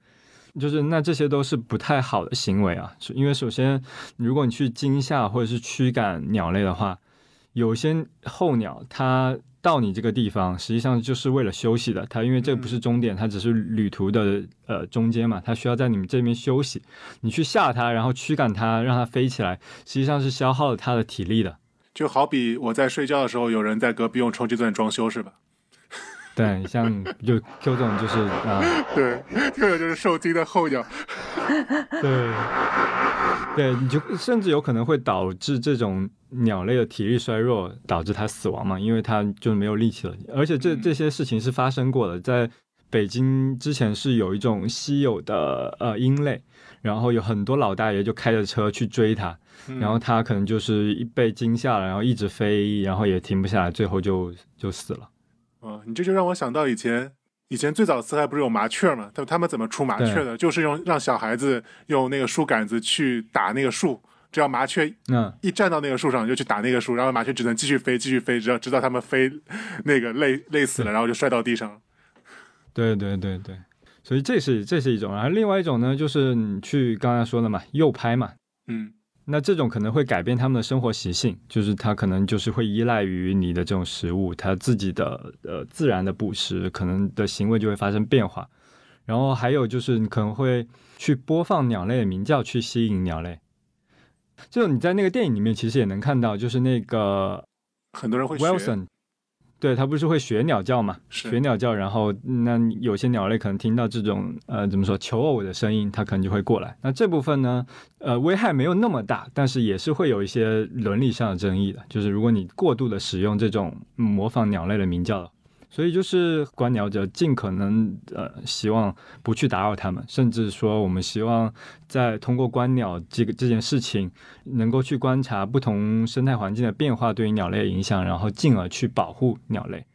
就是那这些都是不太好的行为啊，因为首先，如果你去惊吓或者是驱赶鸟类的话，有些候鸟它到你这个地方实际上就是为了休息的，它因为这不是终点，它只是旅途的呃中间嘛，它需要在你们这边休息。你去吓它，然后驱赶它，让它飞起来，实际上是消耗了它的体力的。就好比我在睡觉的时候，有人在隔壁用冲击钻装修，是吧？对，像就 Q 总就是啊，对，Q 总就是受惊的候鸟，对，对，你就甚至有可能会导致这种鸟类的体力衰弱，导致它死亡嘛，因为它就没有力气了。而且这这些事情是发生过的，在北京之前是有一种稀有的呃鹰类，然后有很多老大爷就开着车去追它，然后它可能就是被惊吓了，然后一直飞，然后也停不下来，最后就就死了。哦，你这就让我想到以前，以前最早四害不是有麻雀嘛？他他们怎么出麻雀的？就是用让小孩子用那个树杆子去打那个树，只要麻雀嗯一站到那个树上就去打那个树，然后麻雀只能继续飞，继续飞，直到直到他们飞那个累累死了，然后就摔到地上。对对对对，所以这是这是一种，然后另外一种呢，就是你去刚才说的嘛，诱拍嘛，嗯。那这种可能会改变他们的生活习性，就是它可能就是会依赖于你的这种食物，它自己的呃自然的捕食，可能的行为就会发生变化。然后还有就是你可能会去播放鸟类的鸣叫去吸引鸟类。就你在那个电影里面其实也能看到，就是那个很多人会 Wilson。对，它不是会学鸟叫嘛？学鸟叫，然后那有些鸟类可能听到这种呃怎么说求偶的声音，它可能就会过来。那这部分呢，呃，危害没有那么大，但是也是会有一些伦理上的争议的。就是如果你过度的使用这种模仿鸟类的鸣叫。所以就是观鸟者尽可能呃希望不去打扰他们，甚至说我们希望在通过观鸟这个这件事情，能够去观察不同生态环境的变化对于鸟类的影响，然后进而去保护鸟类。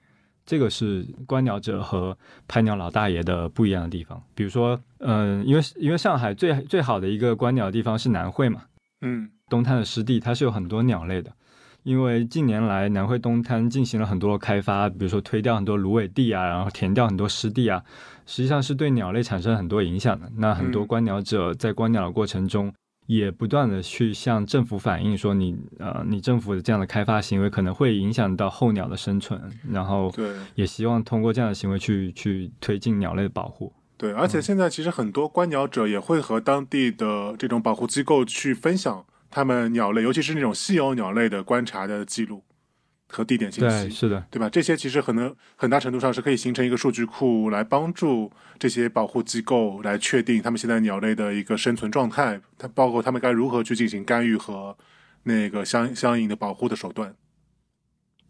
这个是观鸟者和拍鸟老大爷的不一样的地方。比如说，嗯，因为因为上海最最好的一个观鸟的地方是南汇嘛，嗯，东滩的湿地，它是有很多鸟类的。因为近年来南汇东滩进行了很多开发，比如说推掉很多芦苇地啊，然后填掉很多湿地啊，实际上是对鸟类产生很多影响的。那很多观鸟者在观鸟的过程中，也不断的去向政府反映说，你呃，你政府的这样的开发行为可能会影响到候鸟的生存，然后对，也希望通过这样的行为去去推进鸟类的保护。对，而且现在其实很多观鸟者也会和当地的这种保护机构去分享。他们鸟类，尤其是那种稀有鸟类的观察的记录和地点信息，对，是的，对吧？这些其实可能很大程度上是可以形成一个数据库，来帮助这些保护机构来确定他们现在鸟类的一个生存状态，它包括他们该如何去进行干预和那个相相应的保护的手段。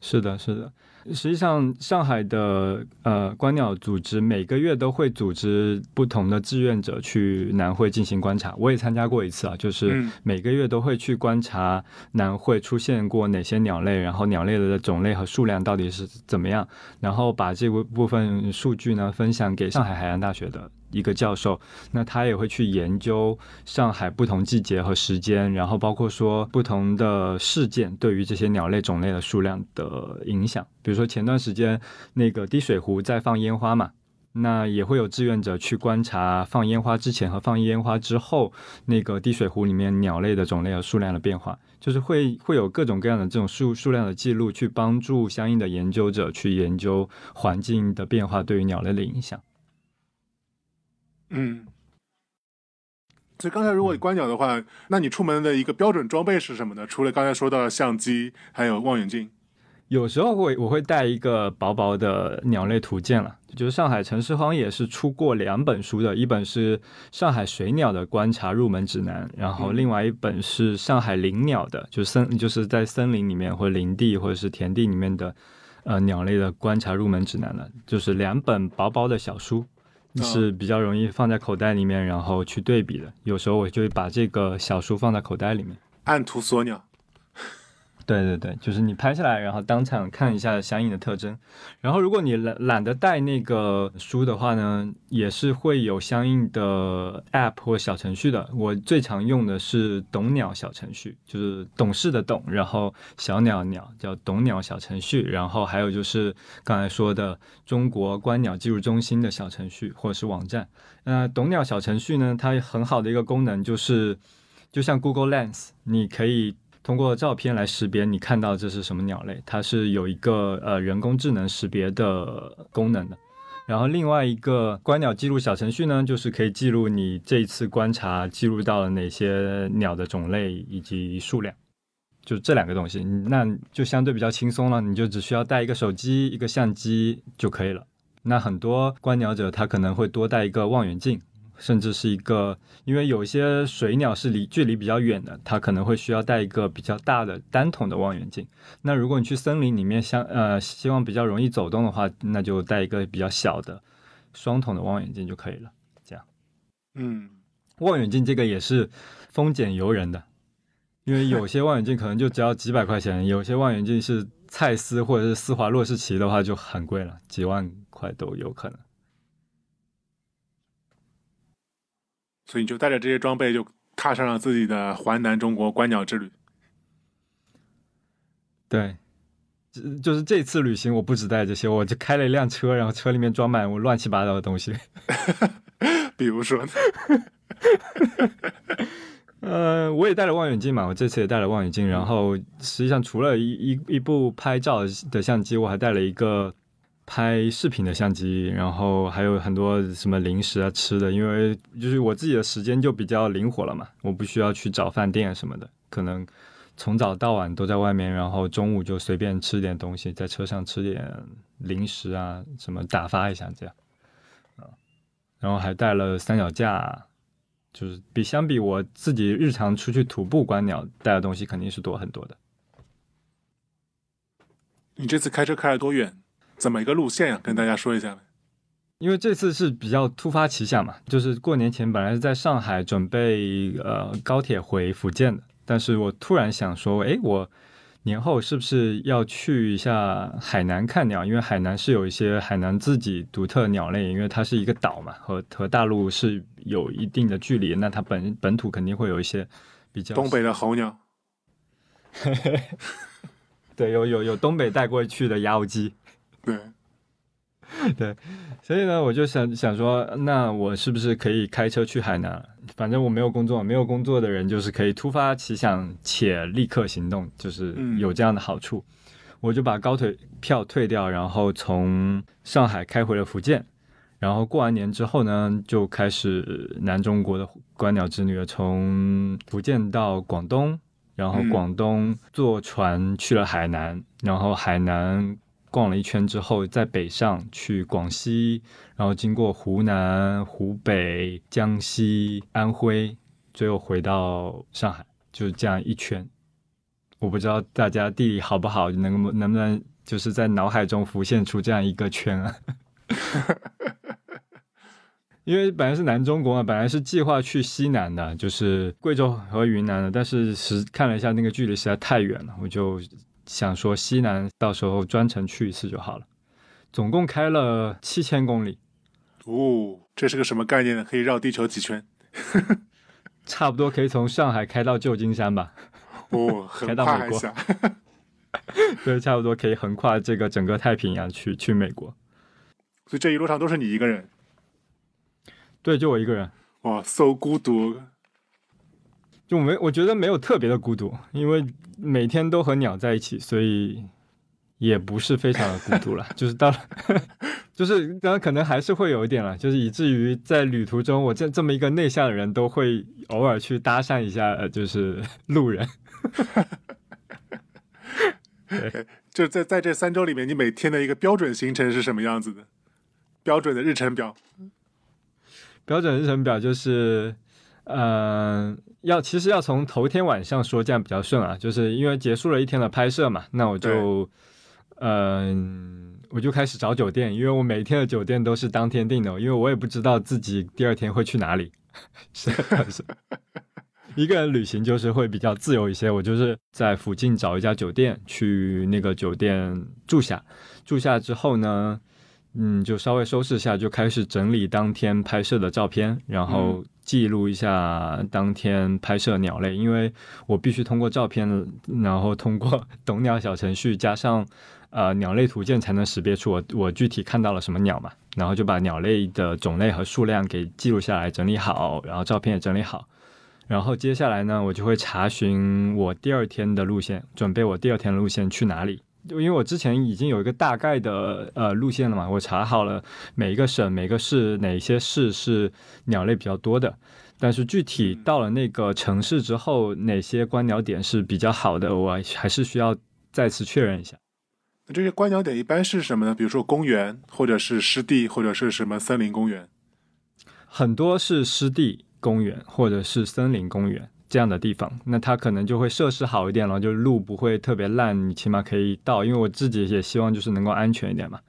是的，是的。实际上，上海的呃观鸟组织每个月都会组织不同的志愿者去南汇进行观察。我也参加过一次啊，就是每个月都会去观察南汇出现过哪些鸟类，然后鸟类的种类和数量到底是怎么样，然后把这部部分数据呢分享给上海海洋大学的。一个教授，那他也会去研究上海不同季节和时间，然后包括说不同的事件对于这些鸟类种类的数量的影响。比如说前段时间那个滴水湖在放烟花嘛，那也会有志愿者去观察放烟花之前和放烟花之后那个滴水湖里面鸟类的种类和数量的变化，就是会会有各种各样的这种数数量的记录，去帮助相应的研究者去研究环境的变化对于鸟类的影响。嗯，所以刚才如果你观鸟的话，那你出门的一个标准装备是什么呢？除了刚才说到的相机，还有望远镜。有时候会我会带一个薄薄的鸟类图鉴了，就是上海城市荒野是出过两本书的，一本是《上海水鸟的观察入门指南》，然后另外一本是上海林鸟的，就是森就是在森林里面或林地或者是田地里面的呃鸟类的观察入门指南的，就是两本薄薄的小书。是比较容易放在口袋里面，然后去对比的。有时候我就会把这个小书放在口袋里面，按图索鸟。对对对，就是你拍下来，然后当场看一下相应的特征。然后如果你懒懒得带那个书的话呢，也是会有相应的 App 或小程序的。我最常用的是懂鸟小程序，就是懂事的懂，然后小鸟鸟叫懂鸟小程序。然后还有就是刚才说的中国观鸟技术中心的小程序或者是网站。那懂鸟小程序呢，它很好的一个功能就是，就像 Google Lens，你可以。通过照片来识别你看到这是什么鸟类，它是有一个呃人工智能识别的功能的。然后另外一个观鸟记录小程序呢，就是可以记录你这一次观察记录到了哪些鸟的种类以及数量，就这两个东西，那就相对比较轻松了，你就只需要带一个手机、一个相机就可以了。那很多观鸟者他可能会多带一个望远镜。甚至是一个，因为有些水鸟是离距离比较远的，它可能会需要带一个比较大的单筒的望远镜。那如果你去森林里面，相呃希望比较容易走动的话，那就带一个比较小的双筒的望远镜就可以了。这样，嗯，望远镜这个也是丰俭由人的，因为有些望远镜可能就只要几百块钱，有些望远镜是蔡司或者是施华洛世奇的话就很贵了，几万块都有可能。所以你就带着这些装备，就踏上了自己的环南中国观鸟之旅。对，就是这次旅行，我不止带这些，我就开了一辆车，然后车里面装满我乱七八糟的东西。比如说，呃，我也带了望远镜嘛，我这次也带了望远镜，然后实际上除了一一一部拍照的相机，我还带了一个。拍视频的相机，然后还有很多什么零食啊、吃的，因为就是我自己的时间就比较灵活了嘛，我不需要去找饭店什么的，可能从早到晚都在外面，然后中午就随便吃点东西，在车上吃点零食啊，什么打发一下这样，啊，然后还带了三脚架，就是比相比我自己日常出去徒步观鸟带的东西肯定是多很多的。你这次开车开了多远？怎么一个路线呀？跟大家说一下呗。因为这次是比较突发奇想嘛，就是过年前本来是在上海准备呃高铁回福建的，但是我突然想说，哎，我年后是不是要去一下海南看鸟？因为海南是有一些海南自己独特鸟类，因为它是一个岛嘛，和和大陆是有一定的距离，那它本本土肯定会有一些比较东北的候鸟，对，有有有东北带过去的鸭乌鸡。对，对，所以呢，我就想想说，那我是不是可以开车去海南？反正我没有工作，没有工作的人就是可以突发奇想且立刻行动，就是有这样的好处。我就把高铁票退掉，然后从上海开回了福建。然后过完年之后呢，就开始南中国的观鸟之旅，从福建到广东，然后广东坐船去了海南，然后海南。逛了一圈之后，在北上去广西，然后经过湖南、湖北、江西、安徽，最后回到上海，就是这样一圈。我不知道大家地理好不好，能不能不能就是在脑海中浮现出这样一个圈啊？因为本来是南中国嘛，本来是计划去西南的，就是贵州和云南的，但是实看了一下那个距离实在太远了，我就。想说西南到时候专程去一次就好了，总共开了七千公里。哦，这是个什么概念呢？可以绕地球几圈？差不多可以从上海开到旧金山吧。哦，开到美国。对，差不多可以横跨这个整个太平洋去去美国。所以这一路上都是你一个人？对，就我一个人。哇，so 孤独。就没，我觉得没有特别的孤独，因为每天都和鸟在一起，所以也不是非常的孤独了。就是到了，就是当然可能还是会有一点了，就是以至于在旅途中，我这这么一个内向的人都会偶尔去搭讪一下，呃，就是路人。对，就在在这三周里面，你每天的一个标准行程是什么样子的？标准的日程表。标准日程表就是，呃，要其实要从头天晚上说，这样比较顺啊。就是因为结束了一天的拍摄嘛，那我就，嗯、我就开始找酒店，因为我每天的酒店都是当天订的，因为我也不知道自己第二天会去哪里。是是，一个人旅行就是会比较自由一些。我就是在附近找一家酒店，去那个酒店住下，住下之后呢。嗯，就稍微收拾一下，就开始整理当天拍摄的照片，然后记录一下当天拍摄鸟类，因为我必须通过照片，然后通过 懂鸟小程序加上呃鸟类图鉴才能识别出我我具体看到了什么鸟嘛，然后就把鸟类的种类和数量给记录下来，整理好，然后照片也整理好，然后接下来呢，我就会查询我第二天的路线，准备我第二天的路线去哪里。就因为我之前已经有一个大概的呃路线了嘛，我查好了每一个省、每个市哪些市是鸟类比较多的，但是具体到了那个城市之后，哪些观鸟点是比较好的，我还是需要再次确认一下。那这些观鸟点一般是什么呢？比如说公园，或者是湿地，或者是什么森林公园？很多是湿地公园或者是森林公园这样的地方，那它可能就会设施好一点了，就路不会特别烂，你起码可以到。因为我自己也希望就是能够安全一点嘛。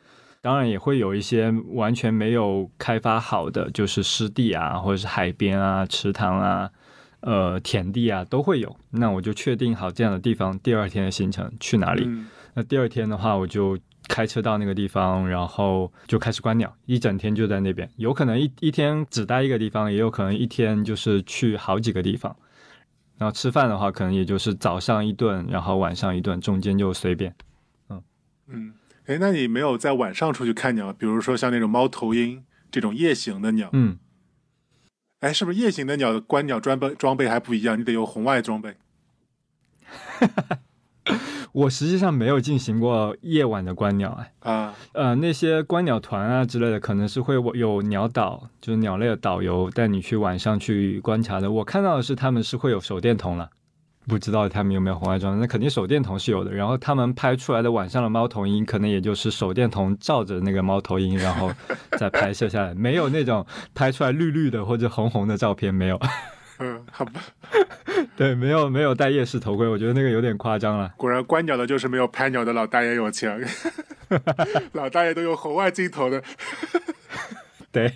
当然也会有一些完全没有开发好的，就是湿地啊，或者是海边啊、池塘啊、呃田地啊都会有。那我就确定好这样的地方，第二天的行程去哪里。嗯那第二天的话，我就开车到那个地方，然后就开始观鸟，一整天就在那边。有可能一一天只待一个地方，也有可能一天就是去好几个地方。然后吃饭的话，可能也就是早上一顿，然后晚上一顿，中间就随便。嗯嗯，哎，那你没有在晚上出去看鸟？比如说像那种猫头鹰这种夜行的鸟，嗯，哎，是不是夜行的鸟的观鸟装备装备还不一样？你得有红外装备。我实际上没有进行过夜晚的观鸟，哎，啊，呃，那些观鸟团啊之类的，可能是会有鸟导，就是鸟类的导游带你去晚上去观察的。我看到的是他们是会有手电筒了，不知道他们有没有红外装置。那肯定手电筒是有的。然后他们拍出来的晚上的猫头鹰，可能也就是手电筒照着那个猫头鹰，然后再拍摄下来，没有那种拍出来绿绿的或者红红的照片，没有。嗯，好吧，对，没有没有戴夜视头盔，我觉得那个有点夸张了。果然观鸟的就是没有拍鸟的老大爷有钱，老大爷都有红外镜头的。对，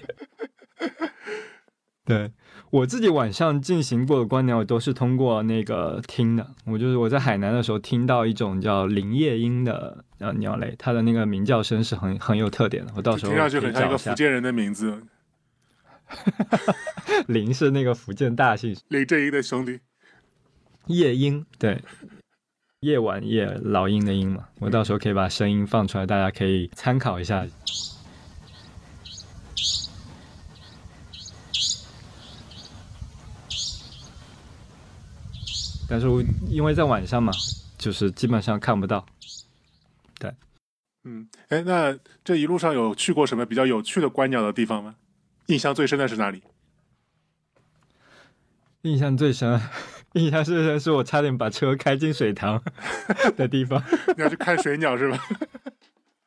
对我自己晚上进行过的观鸟都是通过那个听的。我就是我在海南的时候听到一种叫林夜莺的呃鸟类，它的那个鸣叫声是很很有特点的。我到时候听上去很像一个。福建人的名字，林是那个福建大姓，林正英的兄弟。夜莺对。夜晚夜老鹰的鹰嘛，我到时候可以把声音放出来，大家可以参考一下。但是我因为在晚上嘛，就是基本上看不到。对嗯，哎，那这一路上有去过什么比较有趣的观鸟的地方吗？印象最深的是哪里？印象最深，印象最深是我差点把车开进水塘的地方。你要去看水鸟是吧？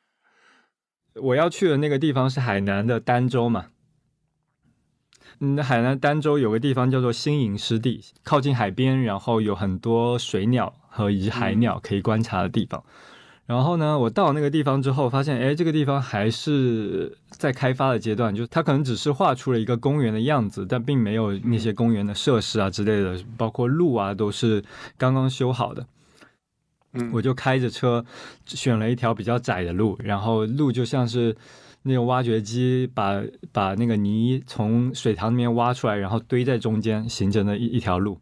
我要去的那个地方是海南的儋州嘛。嗯，海南儋州有个地方叫做新营湿地，靠近海边，然后有很多水鸟和以及海鸟可以观察的地方。然后呢，我到那个地方之后，发现，哎，这个地方还是在开发的阶段，就它可能只是画出了一个公园的样子，但并没有那些公园的设施啊之类的，包括路啊都是刚刚修好的。嗯，我就开着车选了一条比较窄的路，然后路就像是那种挖掘机把把那个泥从水塘里面挖出来，然后堆在中间，形成的一一条路。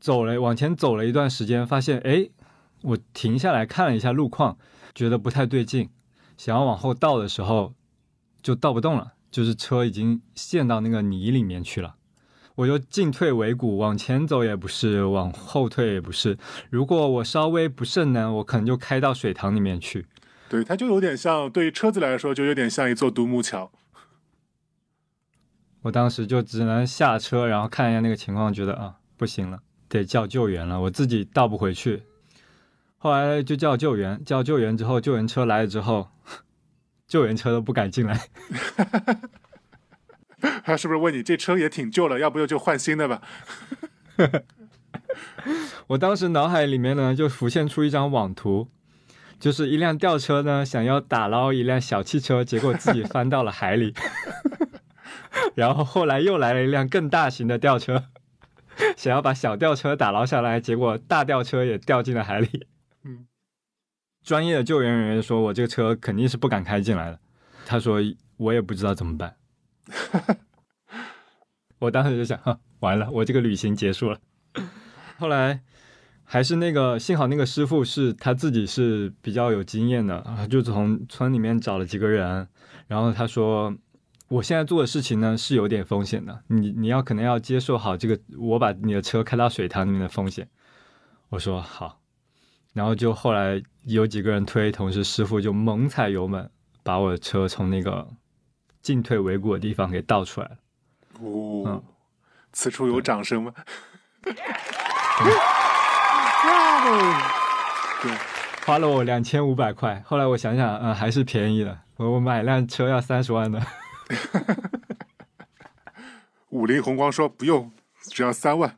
走了往前走了一段时间，发现哎，我停下来看了一下路况，觉得不太对劲，想要往后倒的时候就倒不动了，就是车已经陷到那个泥里面去了。我就进退维谷，往前走也不是，往后退也不是。如果我稍微不慎呢，我可能就开到水塘里面去。对，它就有点像，对于车子来说，就有点像一座独木桥。我当时就只能下车，然后看一下那个情况，觉得啊不行了，得叫救援了，我自己倒不回去。后来就叫救援，叫救援之后，救援车来了之后，救援车都不敢进来。他是不是问你这车也挺旧了，要不就就换新的吧？我当时脑海里面呢就浮现出一张网图，就是一辆吊车呢想要打捞一辆小汽车，结果自己翻到了海里。然后后来又来了一辆更大型的吊车，想要把小吊车打捞下来，结果大吊车也掉进了海里。专业的救援人员说，我这个车肯定是不敢开进来的。他说我也不知道怎么办。我当时就想，哈，完了，我这个旅行结束了。后来还是那个，幸好那个师傅是他自己是比较有经验的，就从村里面找了几个人，然后他说，我现在做的事情呢是有点风险的，你你要可能要接受好这个，我把你的车开到水塘里面的风险。我说好，然后就后来有几个人推，同时师傅就猛踩油门，把我的车从那个进退维谷的地方给倒出来了。哦，嗯此处有掌声吗？对，花了我两千五百块。后来我想想，嗯，还是便宜的。我我买辆车要三十万的。五菱宏光说不用，只要三万。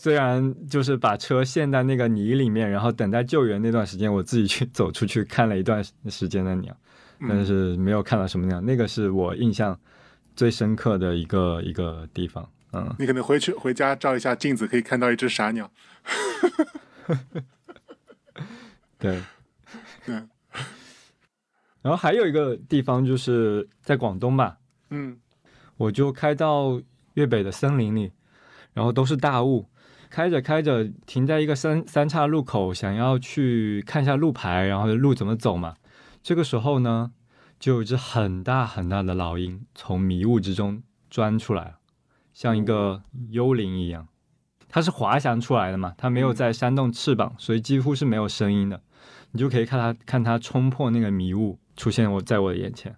虽然就是把车陷在那个泥里面，然后等待救援那段时间，我自己去走出去看了一段时间的鸟，但是没有看到什么鸟。那个是我印象最深刻的一个一个地方。嗯，你可能回去回家照一下镜子，可以看到一只傻鸟。对。对然后还有一个地方就是在广东吧，嗯我就开到粤北的森林里，然后都是大雾，开着开着停在一个三三岔路口，想要去看一下路牌，然后路怎么走嘛。这个时候呢，就有一只很大很大的老鹰从迷雾之中钻出来了，像一个幽灵一样。它是滑翔出来的嘛，它没有在扇动翅膀，所以几乎是没有声音的。你就可以看它看它冲破那个迷雾，出现我在我的眼前，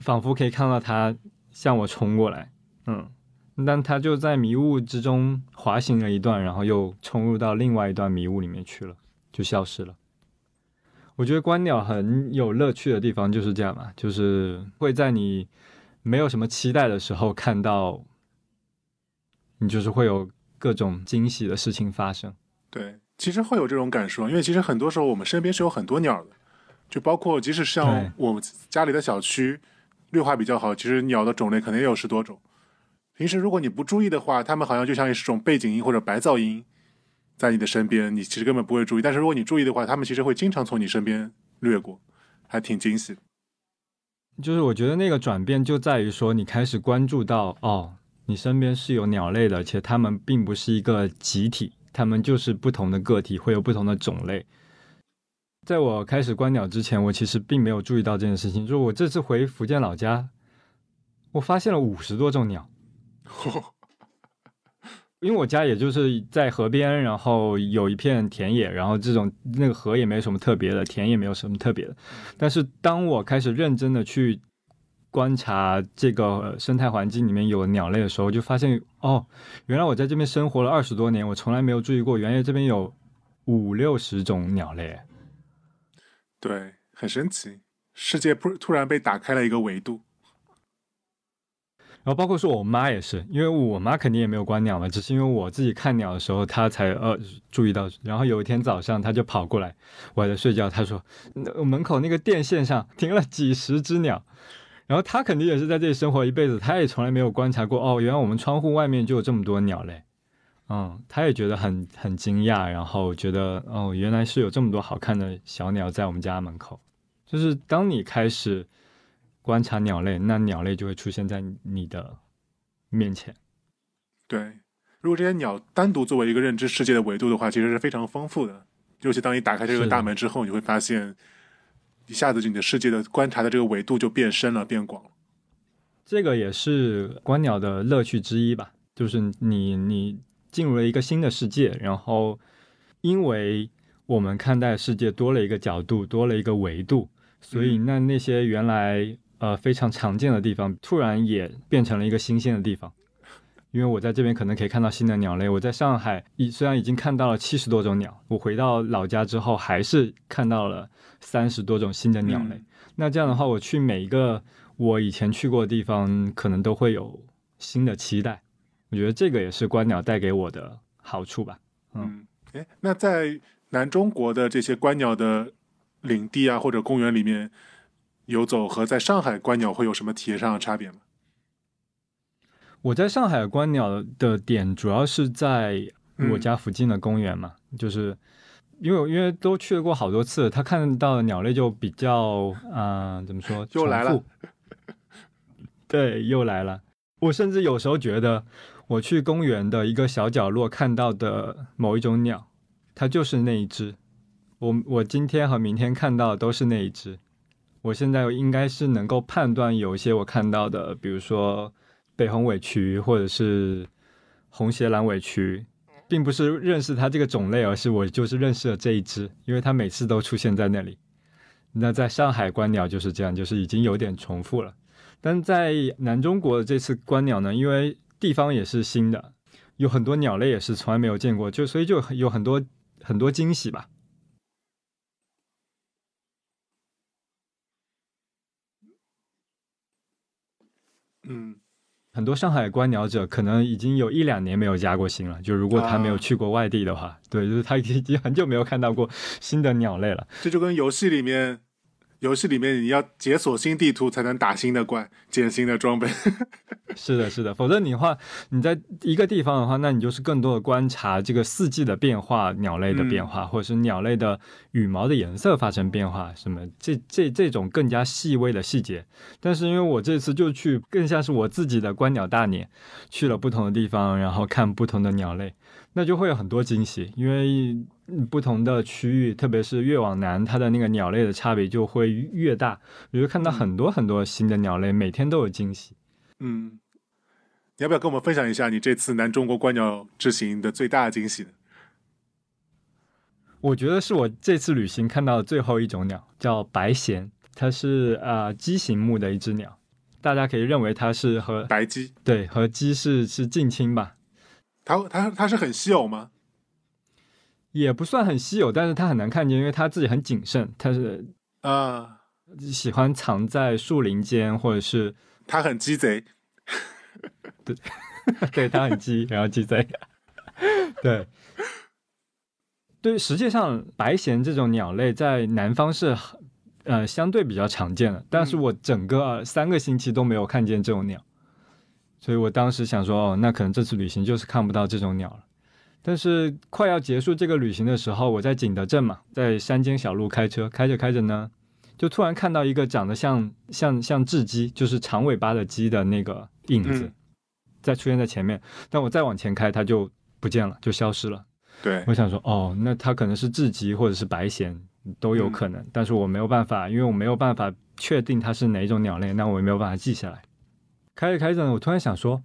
仿佛可以看到它向我冲过来。嗯，但它就在迷雾之中滑行了一段，然后又冲入到另外一段迷雾里面去了，就消失了。我觉得观鸟很有乐趣的地方就是这样嘛，就是会在你没有什么期待的时候看到，你就是会有各种惊喜的事情发生。对，其实会有这种感受，因为其实很多时候我们身边是有很多鸟的，就包括即使像我们家里的小区绿化比较好，其实鸟的种类可能也有十多种。平时如果你不注意的话，它们好像就像是种背景音或者白噪音，在你的身边，你其实根本不会注意。但是如果你注意的话，它们其实会经常从你身边掠过，还挺惊喜。就是我觉得那个转变就在于说，你开始关注到哦，你身边是有鸟类的，且它们并不是一个集体，它们就是不同的个体，会有不同的种类。在我开始观鸟之前，我其实并没有注意到这件事情。就是我这次回福建老家，我发现了五十多种鸟，因为我家也就是在河边，然后有一片田野，然后这种那个河也没有什么特别的，田也没有什么特别的。但是当我开始认真的去观察这个生态环境里面有鸟类的时候，就发现哦，原来我在这边生活了二十多年，我从来没有注意过，原来这边有五六十种鸟类。对，很神奇，世界突突然被打开了一个维度。然后包括说我妈也是，因为我妈肯定也没有观鸟嘛，只是因为我自己看鸟的时候，她才呃注意到。然后有一天早上，她就跑过来，我还在睡觉，她说那门口那个电线上 停了几十只鸟。然后她肯定也是在这里生活一辈子，她也从来没有观察过哦，原来我们窗户外面就有这么多鸟类。嗯，她也觉得很很惊讶，然后觉得哦，原来是有这么多好看的小鸟在我们家门口。就是当你开始观察鸟类，那鸟类就会出现在你的面前。对，如果这些鸟单独作为一个认知世界的维度的话，其实是非常丰富的。尤其当你打开这个大门之后，你会发现，一下子就你的世界的观察的这个维度就变深了、变广了。这个也是观鸟的乐趣之一吧，就是你你进入了一个新的世界，然后因为我们看待世界多了一个角度，多了一个维度，所以那那些原来呃非常常见的地方，突然也变成了一个新鲜的地方。因为我在这边可能可以看到新的鸟类。我在上海已虽然已经看到了七十多种鸟，我回到老家之后还是看到了三十多种新的鸟类。嗯那这样的话，我去每一个我以前去过的地方，可能都会有新的期待。我觉得这个也是观鸟带给我的好处吧。嗯，哎，那在南中国的这些观鸟的领地啊或者公园里面游走，和在上海观鸟会有什么体验上的差别吗？我在上海观鸟的点主要是在我家附近的公园嘛，就是因为因为都去过好多次，他看到的鸟类就比较啊、呃怎么说？又来了。对，又来了。我甚至有时候觉得，我去公园的一个小角落看到的某一种鸟，它就是那一只。我我今天和明天看到的都是那一只。我现在应该是能够判断有一些我看到的，比如说北红尾渠或者是红斜蓝尾渠，并不是认识它这个种类，而是我就是认识了这一只，因为它每次都出现在那里。那在上海观鸟就是这样，就是已经有点重复了。但在南中国的这次观鸟呢，因为地方也是新的，有很多鸟类也是从来没有见过，就所以就有很多很多惊喜吧。嗯，很多上海观鸟者可能已经有一两年没有加过新了，就如果他没有啊去过外地的话，对，就是他已经已经很久没有看到过新的鸟类了。这就跟游戏里面，游戏里面你要解锁新地图才能打新的怪，捡新的装备。是的，是的，否则你话，你在一个地方的话，那你就是更多的观察这个四季的变化、鸟类的变化，或者是鸟类的羽毛的颜色发生变化，什么这这这种更加细微的细节。但是因为我这次就去，更像是我自己的观鸟大年，去了不同的地方，然后看不同的鸟类，那就会有很多惊喜，因为嗯不同的区域，特别是越往南，它的那个鸟类的差别就会越大，你会看到很多很多新的鸟类，每天都有惊喜。嗯，你要不要跟我们分享一下你这次南中国观鸟之行的最大的惊喜呢？我觉得是我这次旅行看到的最后一种鸟，叫白鹇，它是啊、呃鸡形目的一只鸟，大家可以认为它是和白鸡，对和鸡是是近亲吧，它它它是很稀有吗？也不算很稀有，但是它很难看见，因为它自己很谨慎，它是啊，喜欢藏在树林间，或者是它很鸡贼。对它很鸡，然后鸡贼，对。对，实际上白鹇这种鸟类在南方是很呃相对比较常见的，但是我整个、呃三个星期都没有看见这种鸟，所以我当时想说，哦，那可能这次旅行就是看不到这种鸟了。但是快要结束这个旅行的时候，我在景德镇嘛，在山间小路开车，开着开着呢，就突然看到一个长得像像像雉鸡，就是长尾巴的鸡的那个影子，嗯在出现在前面，但我再往前开，它就不见了，就消失了。对，我想说，哦，那它可能是雉鸡或者是白鹇都有可能，但是我没有办法，因为我没有办法确定它是哪一种鸟类，那我也没有办法记下来。开着开着呢，我突然想说，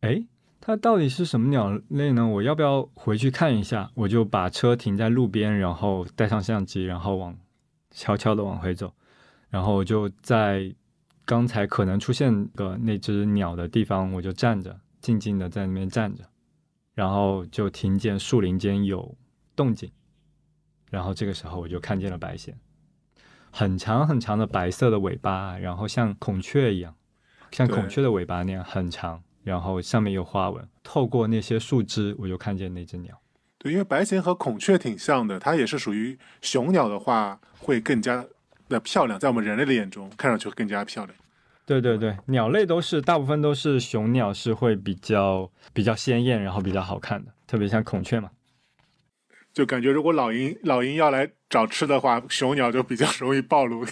哎，它到底是什么鸟类呢？我要不要回去看一下？我就把车停在路边，然后带上相机，然后往悄悄的往回走，然后我就在刚才可能出现的那只鸟的地方，我就站着，静静的在那边站着。然后就听见树林间有动静，然后这个时候我就看见了白鹇，很长很长的白色的尾巴，然后像孔雀一样，像孔雀的尾巴那样很长，然后上面有花纹。透过那些树枝，我就看见那只鸟。对，因为白鹇和孔雀挺像的，它也是属于雄鸟的话会更加的漂亮，在我们人类的眼中看上去会更加漂亮。对对对，鸟类都是大部分都是雄鸟是会比较比较鲜艳，然后比较好看的，特别像孔雀嘛。就感觉如果老鹰老鹰要来找吃的话，雄鸟就比较容易暴露。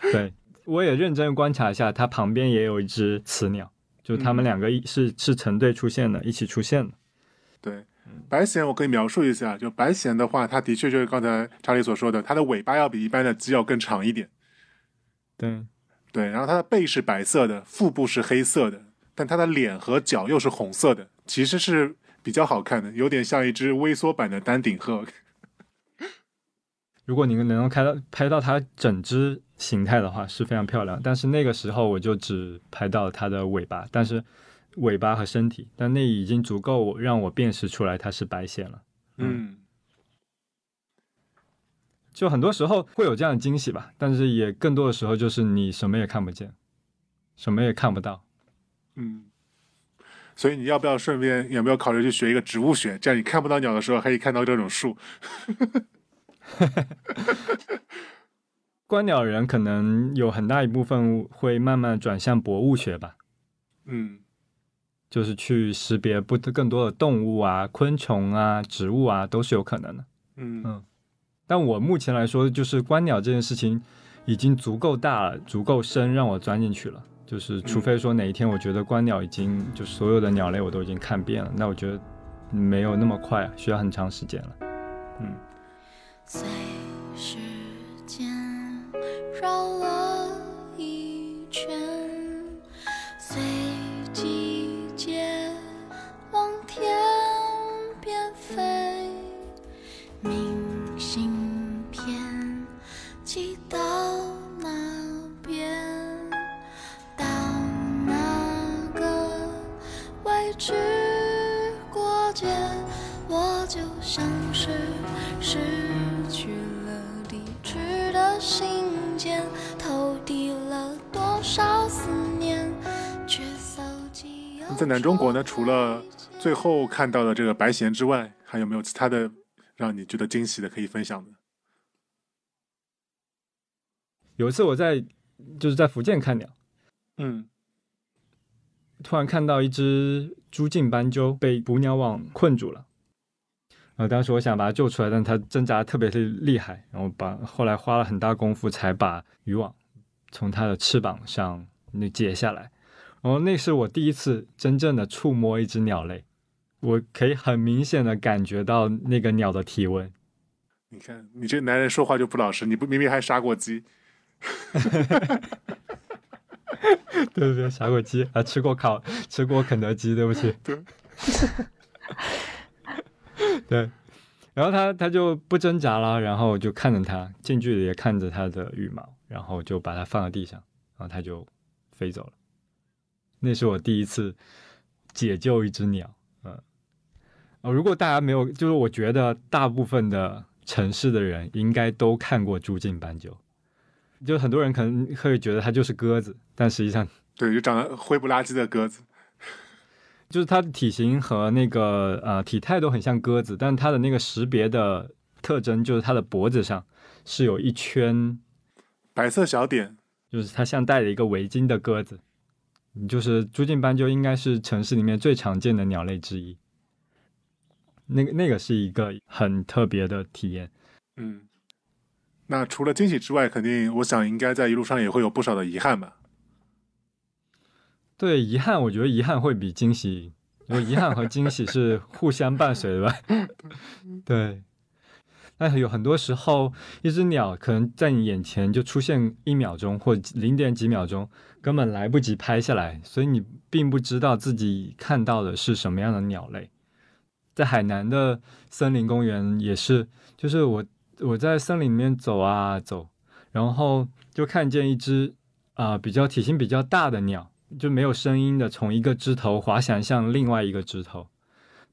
对，我也认真观察一下，它旁边也有一只雌鸟，就它们嗯两个一是是成对出现的，一起出现的。对，白鹇我可以描述一下，就白鹇的话，它的确就是刚才查理所说的，它的尾巴要比一般的鸡要更长一点。对，对，然后它的背是白色的，腹部是黑色的，但它的脸和脚又是红色的，其实是比较好看的，有点像一只微缩版的丹顶鹤。如果你能够拍到拍到它整只形态的话，是非常漂亮。但是那个时候我就只拍到它的尾巴，但是尾巴和身体，但那已经足够让我辨识出来它是白藓了。嗯就很多时候会有这样的惊喜吧，但是也更多的时候就是你什么也看不见，什么也看不到。嗯。所以你要不要顺便有没有考虑去学一个植物学？这样你看不到鸟的时候，可以看到这种树。观鸟人可能有很大一部分会慢慢转向博物学吧，嗯就是去识别不更多的动物啊、昆虫啊、植物啊，都是有可能的。嗯嗯但我目前来说，就是观鸟这件事情已经足够大了，足够深，让我钻进去了。就是除非说哪一天我觉得观鸟已经就所有的鸟类我都已经看遍了，那我觉得没有那么快啊，需要很长时间了。嗯，随时间绕了一圈，随季节往天边飞，明信片寄到那边，到那个未知国界，我就像是信件，投递了多少思念，却搜集又在南中国呢，除了最后看到的这个白藓之外，还有没有其他的让你觉得惊喜的可以分享的？有一次我在就是在福建看鸟，嗯突然看到一只朱颈斑鸠被捕鸟网困住了。呃，当时我想把它救出来，但它挣扎得特别的厉害，然后把后来花了很大功夫才把渔网从它的翅膀上那解下来。然后那是我第一次真正的触摸一只鸟类，我可以很明显的感觉到那个鸟的体温。你看，你这男人说话就不老实，你不明明还杀过鸡？对对对，杀过鸡，还吃过烤，吃过肯德基，对不起。对，对，然后他他就不挣扎了，然后就看着它，近距离也看着它的羽毛，然后就把它放到地上，然后它就飞走了。那是我第一次解救一只鸟，嗯，呃，如果大家没有，就是我觉得大部分的城市的人应该都看过朱颈斑鸠，就很多人可能会觉得它就是鸽子，但实际上对，就长得灰不拉几的鸽子。就是它的体型和那个呃体态都很像鸽子，但它的那个识别的特征就是它的脖子上是有一圈，白色小点，就是它像戴了一个围巾的鸽子。就是朱颈斑鸠应该是城市里面最常见的鸟类之一。那个那个是一个很特别的体验。嗯。那除了惊喜之外，肯定我想应该在一路上也会有不少的遗憾吧。对遗憾，我觉得遗憾会比惊喜，因为遗憾和惊喜是互相伴随的吧。对，但有很多时候，一只鸟可能在你眼前就出现一秒钟或零点几秒钟，根本来不及拍下来，所以你并不知道自己看到的是什么样的鸟类。在海南的森林公园也是，就是我我在森林里面走啊走，然后就看见一只啊、比较体型比较大的鸟。就没有声音的从一个枝头滑翔向另外一个枝头，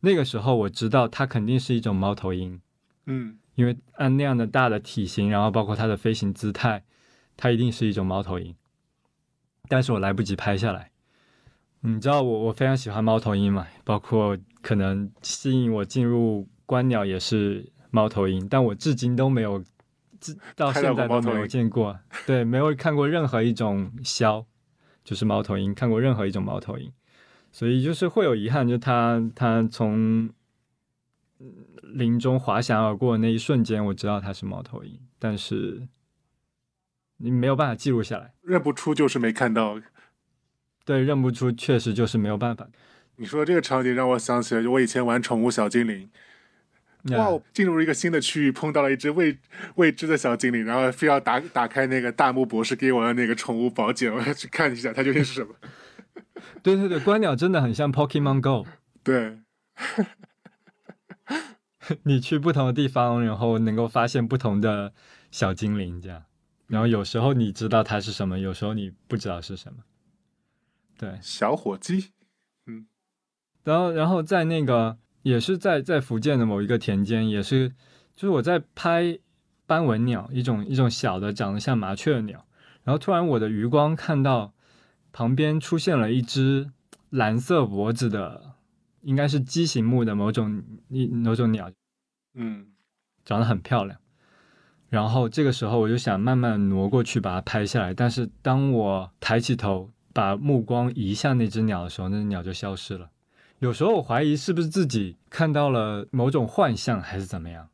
那个时候我知道它肯定是一种猫头鹰，嗯因为按那样的大的体型，然后包括它的飞行姿态，它一定是一种猫头鹰。但是我来不及拍下来。你知道我我非常喜欢猫头鹰嘛，包括可能吸引我进入观鸟也是猫头鹰，但我至今都没有，至到现在都没有见过，对，没有看过任何一种枭。就是猫头鹰，看过任何一种猫头鹰，所以就是会有遗憾，就它它从嗯林中滑翔而过的那一瞬间，我知道它是猫头鹰，但是你没有办法记录下来，认不出就是没看到。对，认不出确实就是没有办法。你说的这个场景让我想起了我以前玩宠物小精灵，哇那，进入一个新的区域，碰到了一只未未知的小精灵，然后非要打打开那个大木博士给我的那个宠物宝典，我要去看一下它究竟是什么。对对对，观鸟真的很像 Pokemon Go，对，你去不同的地方，然后能够发现不同的小精灵，这样。然后有时候你知道它是什么，有时候你不知道是什么。对，小火鸡，嗯然后然后在那个也是在在福建的某一个田间，也是就是我在拍斑纹鸟，一种一种小的长得像麻雀的鸟。然后突然我的余光看到旁边出现了一只蓝色脖子的，应该是畸形目的某种一某种鸟，嗯长得很漂亮。然后这个时候我就想慢慢挪过去把它拍下来，但是当我抬起头把目光移向那只鸟的时候，那只鸟就消失了。有时候我怀疑是不是自己看到了某种幻象，还是怎么样。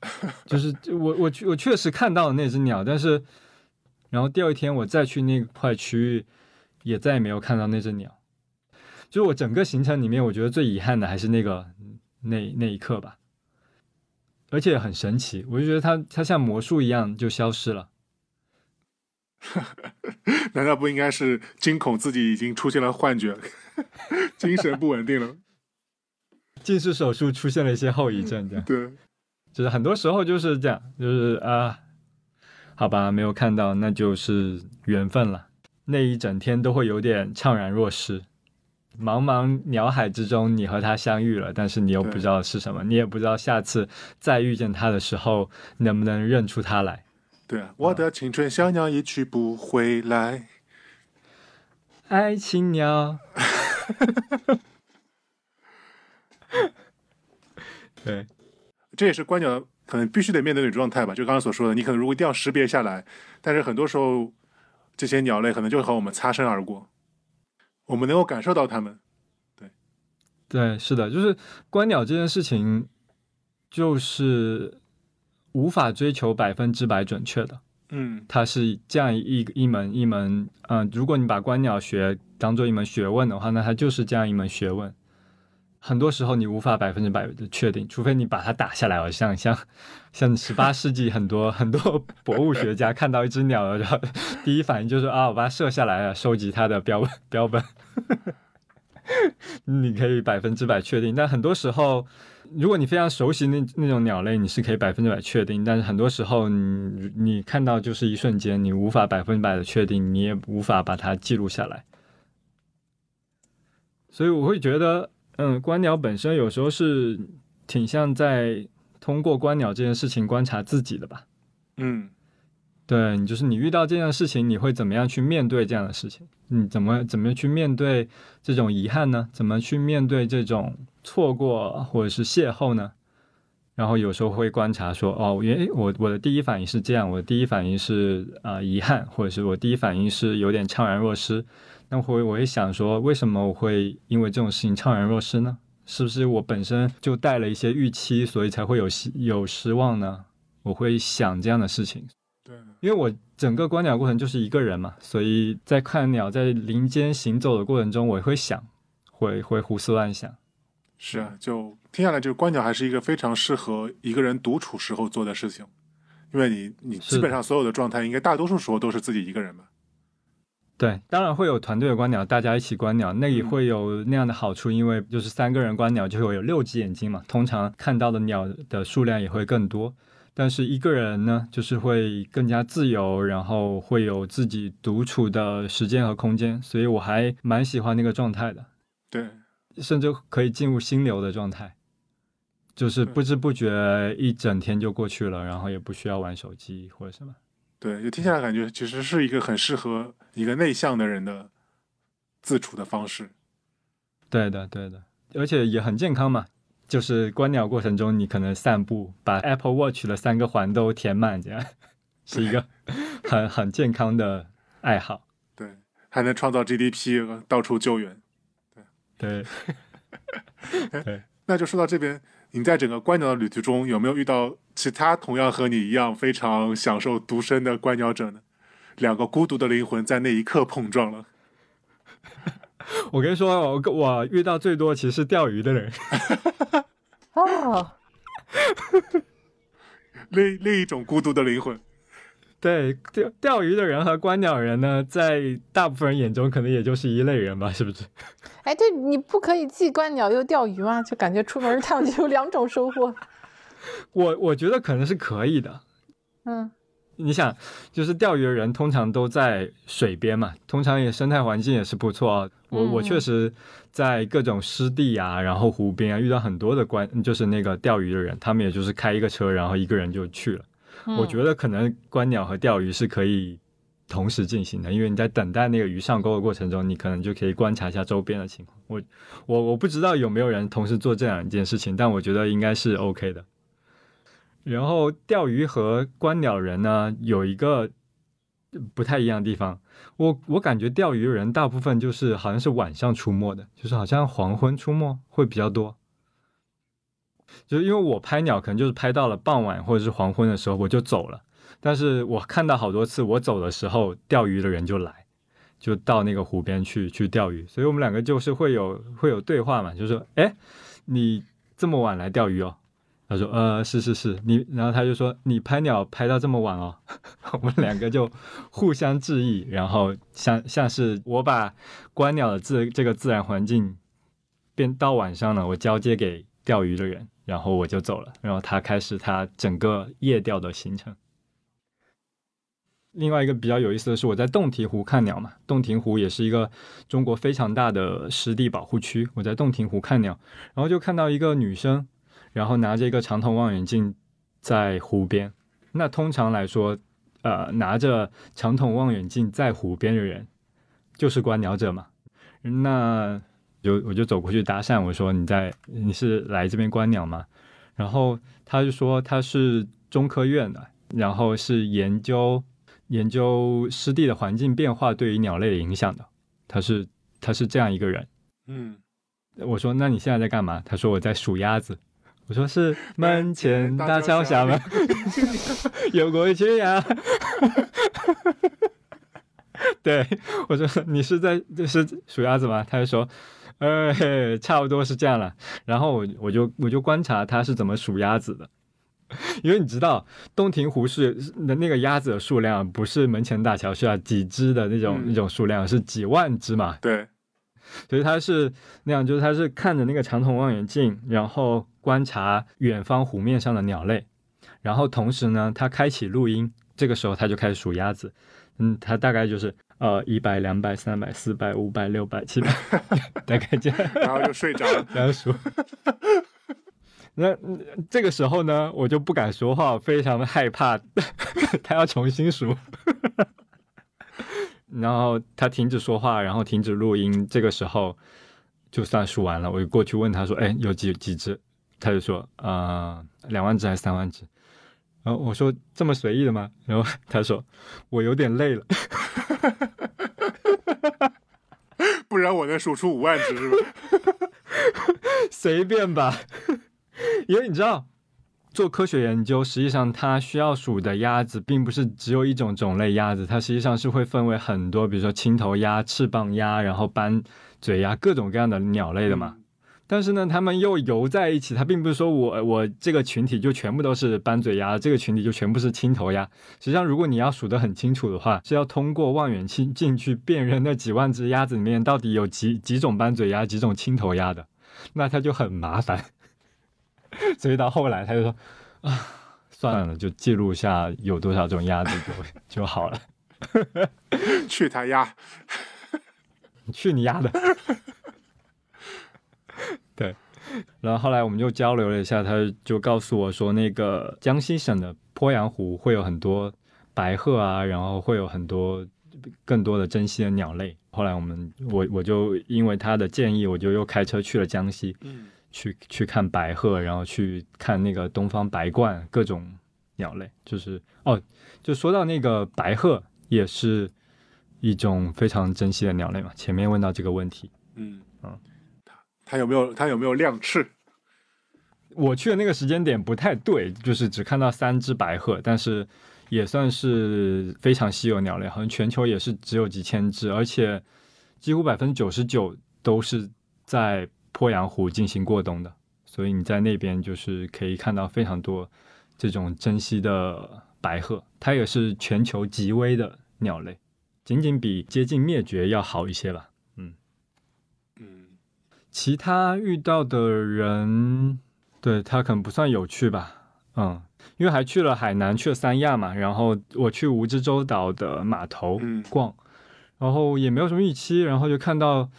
就是我我我确实看到了那只鸟，但是然后第二天我再去那块区域，也再也没有看到那只鸟。就是我整个行程里面，我觉得最遗憾的还是那个那那一刻吧。而且很神奇，我就觉得它它像魔术一样就消失了。难道不应该是惊恐自己已经出现了幻觉，精神不稳定了？近视手术出现了一些后遗症，这样对，就是很多时候就是这样，就是啊，好吧，没有看到，那就是缘分了。那一整天都会有点怅然若失。茫茫鸟海之中，你和他相遇了，但是你又不知道是什么，你也不知道下次再遇见他的时候能不能认出他来。对啊，我的青春小鸟一去不回来。爱情鸟，对，这也是观鸟可能必须得面对的状态吧。就刚刚所说的，你可能如果一定要识别下来，但是很多时候这些鸟类可能就和我们擦身而过，我们能够感受到它们。对，是的，就是观鸟这件事情，就是无法追求百分之百准确的。嗯它是这样一一门一门，嗯、如果你把观鸟学当做一门学问的话，那它就是这样一门学问。很多时候你无法百分之百的确定，除非你把它打下来了，像像 像十八世纪很多 很多博物学家看到一只鸟，然后第一反应就是啊，我把它射下来了，收集它的标 标本。你可以百分之百确定，但很多时候，如果你非常熟悉那那种鸟类，你是可以百分之百确定。但是很多时候你，你看到就是一瞬间，你无法百分百的确定，你也无法把它记录下来。所以我会觉得，嗯，观鸟本身有时候是挺像在通过观鸟这件事情观察自己的吧。嗯对你，就是你遇到这样的事情，你会怎么样去面对这样的事情？你怎么怎么去面对这种遗憾呢？怎么去面对这种错过或者是邂逅呢？然后有时候会观察说，哦，原诶我我的第一反应是这样，我的第一反应是啊、呃遗憾，或者是我第一反应是有点怅然若失。那会我会想说，为什么我会因为这种事情怅然若失呢？是不是我本身就带了一些预期，所以才会有希有失望呢？我会想这样的事情。对，因为我整个观鸟过程就是一个人嘛，所以在看鸟在林间行走的过程中，我会想，会会胡思乱想。是啊，就听下来，就观鸟还是一个非常适合一个人独处时候做的事情，因为你你基本上所有的状态，应该大多数时候都是自己一个人吧。对，当然会有团队的观鸟，大家一起观鸟，那也会有那样的好处，因为就是三个人观鸟就会有六只眼睛嘛，通常看到的鸟的数量也会更多。但是一个人呢，就是会更加自由，然后会有自己独处的时间和空间，所以我还蛮喜欢那个状态的。对，甚至可以进入心流的状态，就是不知不觉一整天就过去了，然后也不需要玩手机或者什么。对，就听下来感觉其实是一个很适合一个内向的人的自处的方式。对的，对的，而且也很健康嘛。就是观鸟过程中，你可能散步，把 Apple Watch 的三个环都填满，这样是一个很很健康的爱好。对，还能创造 GDP，到处救援。对，那就说到这边，你在整个观鸟的旅途中，有没有遇到其他同样和你一样非常享受独身的观鸟者呢？两个孤独的灵魂在那一刻碰撞了。我跟你说，我我遇到最多其实是钓鱼的人。哦，另另一种孤独的灵魂。对，钓钓鱼的人和观鸟人呢，在大部分人眼中可能也就是一类人吧，是不是？哎，对，你不可以既观鸟又钓鱼吗？就感觉出门一趟就有两种收获。我我觉得可能是可以的。嗯你想，就是钓鱼的人通常都在水边嘛，通常也生态环境也是不错啊。我我嗯确实在各种湿地啊，然后湖边啊遇到很多的观，就是那个钓鱼的人，他们也就是开一个车，然后一个人就去了。我觉得可能观鸟和钓鱼是可以同时进行的，因为你在等待那个鱼上钩的过程中，你可能就可以观察一下周边的情况。我我我不知道有没有人同时做这两件事情，但我觉得应该是 OK 的。然后钓鱼和观鸟人呢有一个不太一样的地方，我我感觉钓鱼人大部分就是好像是晚上出没的，就是好像黄昏出没会比较多。就是因为我拍鸟，可能就是拍到了傍晚或者是黄昏的时候我就走了，但是我看到好多次我走的时候，钓鱼的人就来，就到那个湖边去去钓鱼，所以我们两个就是会有会有对话嘛，就说，哎，你这么晚来钓鱼哦？他说，呃，是是是，你，然后他就说，你拍鸟拍到这么晚哦，我们两个就互相致意，然后像像是我把观鸟的自这个自然环境变到晚上了，我交接给钓鱼的人，然后我就走了，然后他开始他整个夜钓的行程。另外一个比较有意思的是，我在洞庭湖看鸟嘛，洞庭湖也是一个中国非常大的湿地保护区。我在洞庭湖看鸟，然后就看到一个女生，然后拿着一个长筒望远镜在湖边。那通常来说，呃，拿着长筒望远镜在湖边的人，就是观鸟者嘛。那就我就走过去搭讪，我说你在你是来这边观鸟吗？然后他就说他是中科院的，然后是研究研究湿地的环境变化对于鸟类的影响的。他是他是这样一个人。嗯，我说那你现在在干嘛？他说我在数鸭子。我说是门前大大桥下桥下吗？有过一群鸭。对，我说你是在就是数鸭子吗？他就说，呃，嘿差不多是这样了。然后我我就我就观察他是怎么数鸭子的，因为你知道洞庭湖是的那个鸭子的数量不是门前大桥下几只的那种、嗯那种数量，是几万只嘛。对，所以他是那样，就是他是看着那个长筒望远镜，然后观察远方湖面上的鸟类，然后同时呢，他开启录音，这个时候他就开始数鸭子，嗯，他大概就是呃一百、两百、三百、四百、五百、六百、七百，大概这样然后就睡着了。然后数。那嗯这个时候呢，我就不敢说话，我非常的害怕，他要重新数。然后他停止说话，然后停止录音，这个时候就算数完了，我就过去问他说：“哎，有几几只？”他就说：“呃，两万只还是三万只？”然后我说：“这么随意的吗？”然后他说：“我有点累了。不然我能数出五万只是吧？随便吧，因为你知道，做科学研究，实际上它需要数的鸭子，并不是只有一种种类鸭子，它实际上是会分为很多，比如说青头鸭、翅膀鸭，然后斑嘴鸭，各种各样的鸟类的嘛。但是呢，他们又游在一起，他并不是说我我这个群体就全部都是斑嘴鸭，这个群体就全部是青头鸭。实际上，如果你要数得很清楚的话，是要通过望远镜镜去辨认那几万只鸭子里面到底有几几种斑嘴鸭、几种青头鸭的，那它就很麻烦。所以到后来他就说啊，算了，就记录下有多少种鸭子就就好了。去他丫！去你丫的！对，然后后来我们就交流了一下，他就告诉我说，那个江西省的鄱阳湖会有很多白鹤啊，然后会有很多更多的珍稀的鸟类。后来我们我我就因为他的建议，我就又开车去了江西，嗯去去看白鹤，然后去看那个东方白鹳，各种鸟类。就是哦，就说到那个白鹤，也是一种非常珍惜的鸟类嘛。前面问到这个问题，嗯它有没有他有没有亮翅？我去的那个时间点不太对，就是只看到三只白鹤，但是也算是非常稀有鸟类，好像全球也是只有几千只，而且几乎百分之九十九都是在鄱阳湖进行过冬的，所以你在那边就是可以看到非常多这种珍稀的白鹤，它也是全球极危的鸟类，仅仅比接近灭绝要好一些吧。嗯其他遇到的人，对他可能不算有趣吧。嗯，因为还去了海南，去了三亚嘛，然后我去蜈支洲岛的码头嗯逛，然后也没有什么预期，然后就看到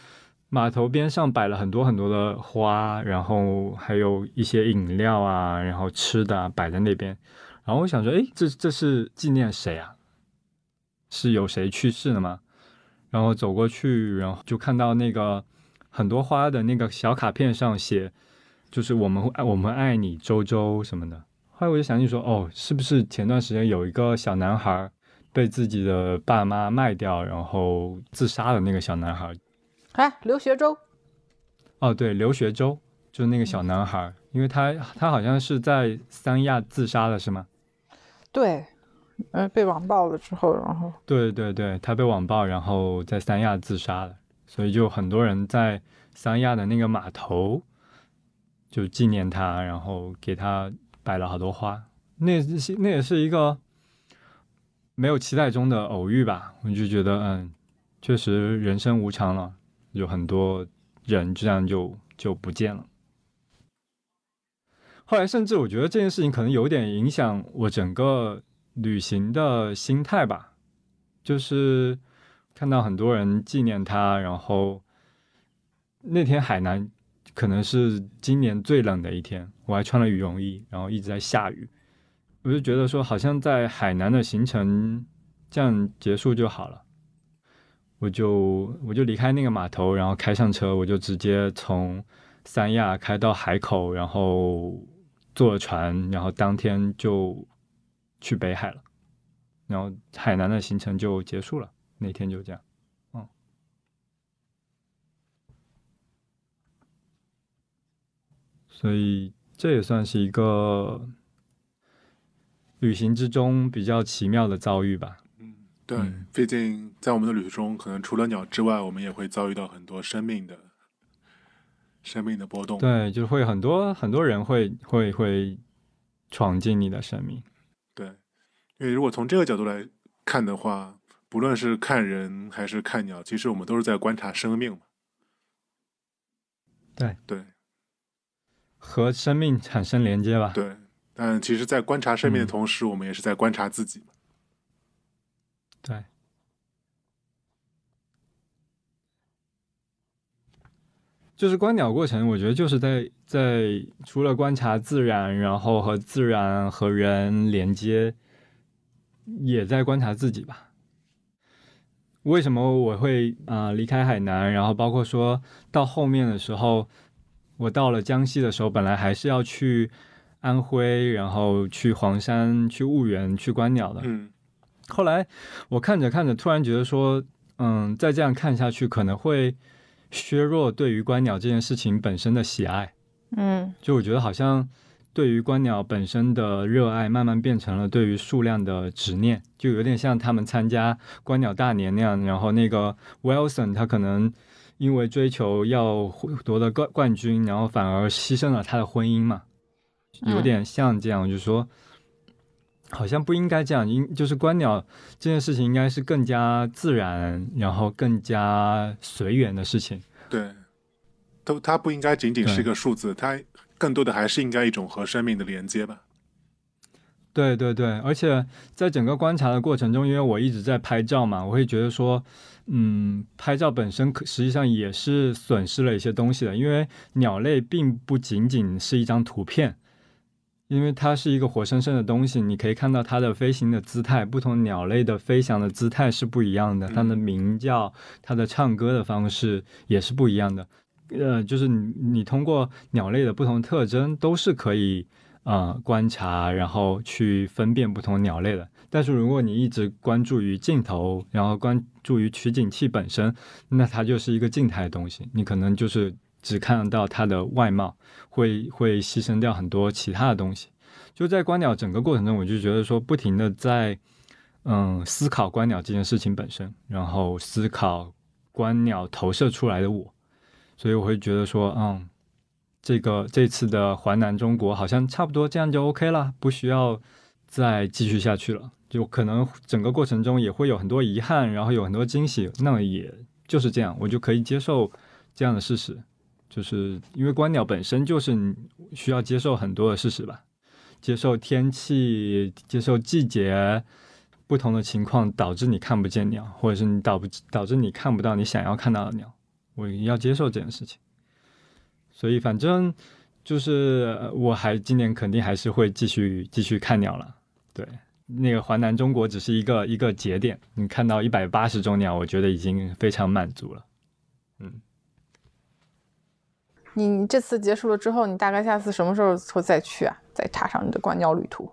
码头边上摆了很多很多的花，然后还有一些饮料啊，然后吃的、啊、摆在那边，然后我想说，诶，这这是纪念谁啊？是有谁去世了吗？然后走过去，然后就看到那个很多花的那个小卡片上写，就是我们爱我们爱你周周什么的。后来我就想起说，哦，是不是前段时间有一个小男孩被自己的爸妈卖掉，然后自杀的那个小男孩？哎，刘学周，哦，对，刘学周就是那个小男孩，因为他他好像是在三亚自杀的，是吗？对，呃，被网暴了之后，然后对对对，他被网暴，然后在三亚自杀了，所以就很多人在三亚的那个码头就纪念他，然后给他摆了好多花。那那也是一个没有期待中的偶遇吧，我就觉得嗯，确实人生无常了，有很多人这样就就不见了。后来甚至我觉得这件事情可能有点影响我整个旅行的心态吧，就是看到很多人纪念他，然后那天海南可能是今年最冷的一天，我还穿了羽绒衣，然后一直在下雨，我就觉得说好像在海南的行程这样结束就好了，我就我就离开那个码头，然后开上车，我就直接从三亚开到海口，然后坐了船，然后当天就去北海了，然后海南的行程就结束了，那天就这样，嗯。所以这也算是一个旅行之中比较奇妙的遭遇吧。嗯对嗯，毕竟在我们的旅途中，可能除了鸟之外，我们也会遭遇到很多生命的、生命的波动。对，就会很多很多人会会会闯进你的生命。对，因为如果从这个角度来看的话，不论是看人还是看鸟，其实我们都是在观察生命嘛。对对和生命产生连接吧。对，但其实，在观察生命的嗯同时，我们也是在观察自己嘛。对。就是观鸟过程，我觉得就是在在除了观察自然，然后和自然和人连接，也在观察自己吧。为什么我会啊、呃离开海南，然后包括说到后面的时候，我到了江西的时候，本来还是要去安徽，然后去黄山、去婺源、去观鸟的。嗯后来我看着看着，突然觉得说，嗯，再这样看下去，可能会削弱对于观鸟这件事情本身的喜爱。嗯就我觉得好像对于观鸟本身的热爱，慢慢变成了对于数量的执念，就有点像他们参加观鸟大年那样。然后那个 Wilson 他可能因为追求要夺得冠冠军，然后反而牺牲了他的婚姻嘛，有点像这样。我就说。好像不应该这样，应就是观鸟这件事情应该是更加自然，然后更加随缘的事情。对，都它不应该仅仅是一个数字，它更多的还是应该一种和生命的连接吧。对对对，而且在整个观察的过程中，因为我一直在拍照嘛，我会觉得说，嗯，拍照本身可实际上也是损失了一些东西的，因为鸟类并不仅仅是一张图片，因为它是一个活生生的东西，你可以看到它的飞行的姿态，不同鸟类的飞翔的姿态是不一样的，它的鸣叫、它的唱歌的方式也是不一样的。呃，就是你你通过鸟类的不同特征都是可以呃观察，然后去分辨不同鸟类的。但是如果你一直关注于镜头，然后关注于取景器本身，那它就是一个静态的东西，你可能就是只看到它的外貌，会会牺牲掉很多其他的东西。就在观鸟整个过程中，我就觉得说，不停的在嗯思考观鸟这件事情本身，然后思考观鸟投射出来的我。所以我会觉得说，嗯，这个这次的环南中国好像差不多这样就 OK 了，不需要再继续下去了。就可能整个过程中也会有很多遗憾，然后有很多惊喜，那也就是这样，我就可以接受这样的事实，就是因为观鸟本身就是你需要接受很多的事实吧。接受天气、接受季节不同的情况，导致你看不见鸟，或者是你导不导致你看不到你想要看到的鸟。我要接受这件事情。所以反正就是呃我还今年肯定还是会继续继续看鸟了。对，那个环南中国只是一个一个节点，你看到一百八十种鸟，我觉得已经非常满足了。嗯。你你这次结束了之后，你大概下次什么时候会再去啊？再踏上你的观鸟旅途？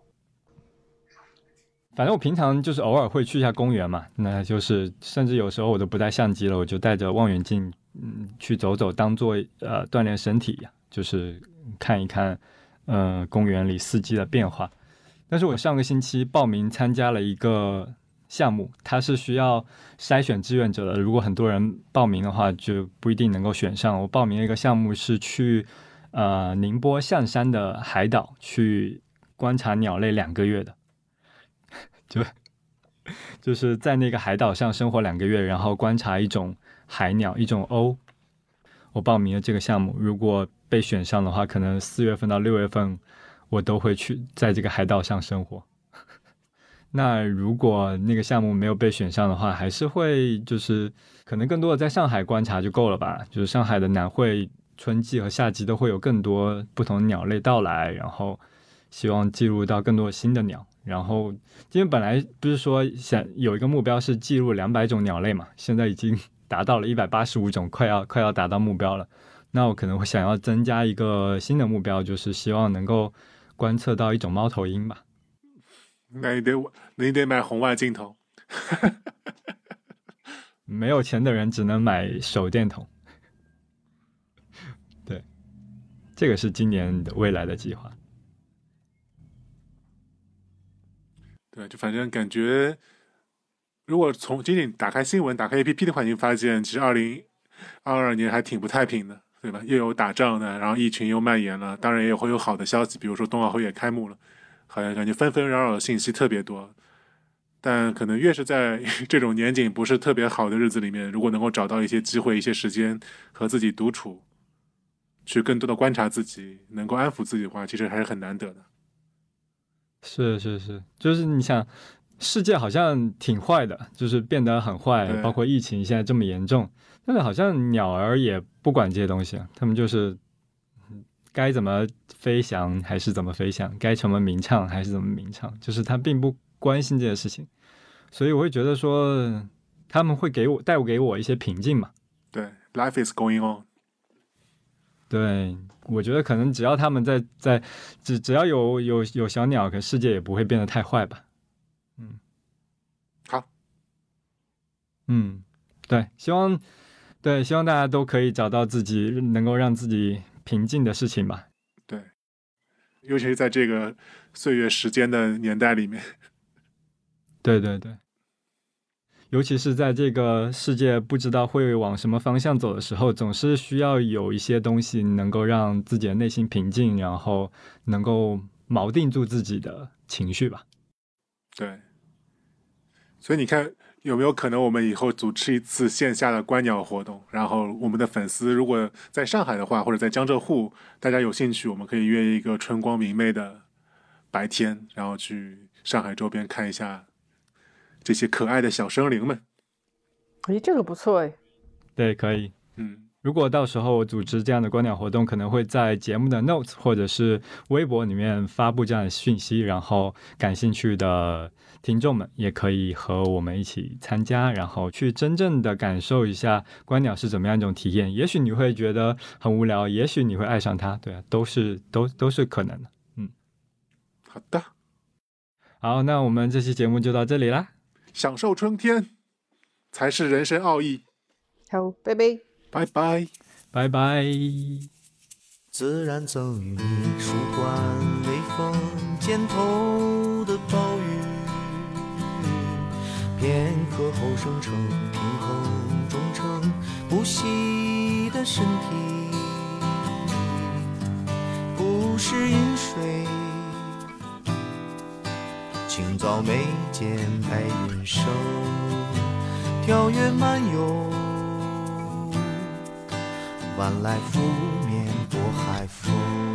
反正我平常就是偶尔会去一下公园嘛，那就是甚至有时候我都不带相机了，我就带着望远镜，嗯，去走走，当做呃锻炼身体，就是看一看，呃，公园里四季的变化。但是我上个星期报名参加了一个项目，它是需要筛选志愿者的，如果很多人报名的话，就不一定能够选上。我报名了一个项目是去呃宁波象山的海岛去观察鸟类两个月的。就就是在那个海岛上生活两个月，然后观察一种海鸟，一种鸥。我报名了这个项目，如果被选上的话，可能四月份到六月份我都会去在这个海岛上生活。那如果那个项目没有被选上的话，还是会就是可能更多的在上海观察就够了吧。就是上海的南汇春季和夏季都会有更多不同鸟类到来，然后希望记录到更多新的鸟。然后，今天本来不是说想有一个目标是记录两百种鸟类嘛，现在已经达到了一百八十五种，快要快要达到目标了。那我可能会想要增加一个新的目标，就是希望能够观测到一种猫头鹰吧。那你得你得买红外镜头。没有钱的人只能买手电筒。对，这个是今年的未来的计划。对，就反正感觉，如果从仅仅打开新闻、打开 APP 的话，已经发现其实二零二二年还挺不太平的，对吧？又有打仗的，然后疫情又蔓延了，当然也会有好的消息，比如说冬奥会也开幕了，好像感觉纷纷扰扰的信息特别多。但可能越是在 这种年景不是特别好的日子里面，如果能够找到一些机会、一些时间和自己独处，去更多的观察自己，能够安抚自己的话，其实还是很难得的。是是是，就是你想，世界好像挺坏的，就是变得很坏，包括疫情现在这么严重，但是好像鸟儿也不管这些东西，它们就是该怎么飞翔还是怎么飞翔，该怎么鸣唱还是怎么鸣唱，就是它并不关心这些事情，所以我会觉得说，他们会给我带给我一些平静嘛。对，Life is going on。对。我觉得可能只要他们在在，只只要有有有小鸟，可世界也不会变得太坏吧。嗯，好，嗯，对，希望对希望大家都可以找到自己能够让自己平静的事情吧。对，尤其是在这个岁月时间的年代里面。对对对。尤其是在这个世界不知道会往什么方向走的时候，总是需要有一些东西能够让自己的内心平静，然后能够锚定住自己的情绪吧。对，所以你看有没有可能我们以后组织一次线下的观鸟活动？然后我们的粉丝如果在上海的话，或者在江浙沪，大家有兴趣，我们可以约一个春光明媚的白天，然后去上海周边看一下。这些可爱的小生灵们，诶，这个不错哎。对，可以。嗯，如果到时候组织这样的观鸟活动，可能会在节目的 notes 或者是微博里面发布这样的讯息，然后感兴趣的听众们也可以和我们一起参加，然后去真正的感受一下观鸟是怎么样一种体验。也许你会觉得很无聊，也许你会爱上它，对啊，都是都都是可能的。嗯，好的，好，那我们这期节目就到这里啦。享受春天，才是人生奥义。好，拜拜，拜拜，拜拜。自然赠予你舒缓微风肩头的暴雨，片刻后生成平衡忠诚不息的身体，不是饮水。清早眉间白云生，跳跃漫游，晚来拂面薄海风。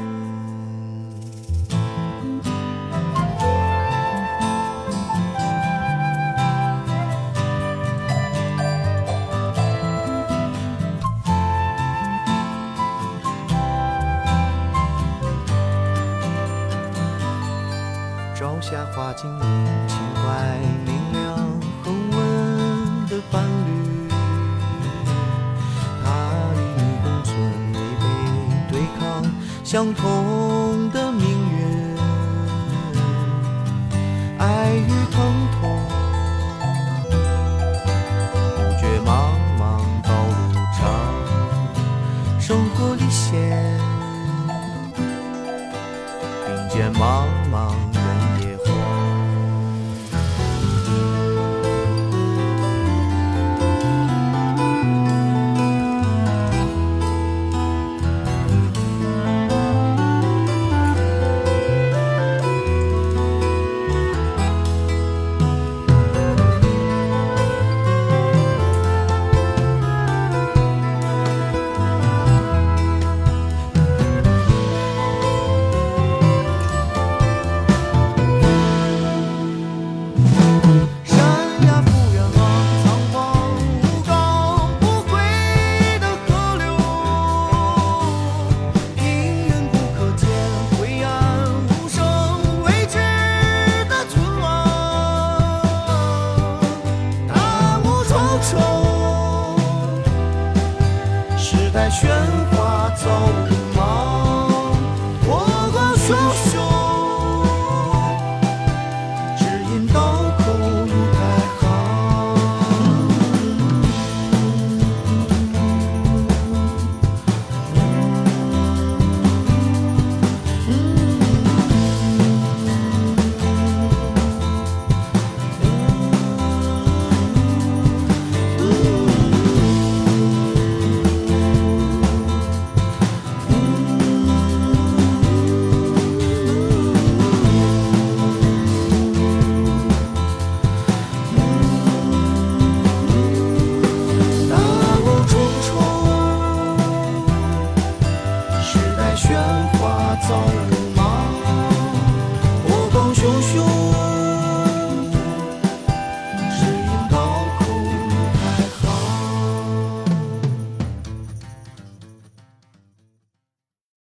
相同。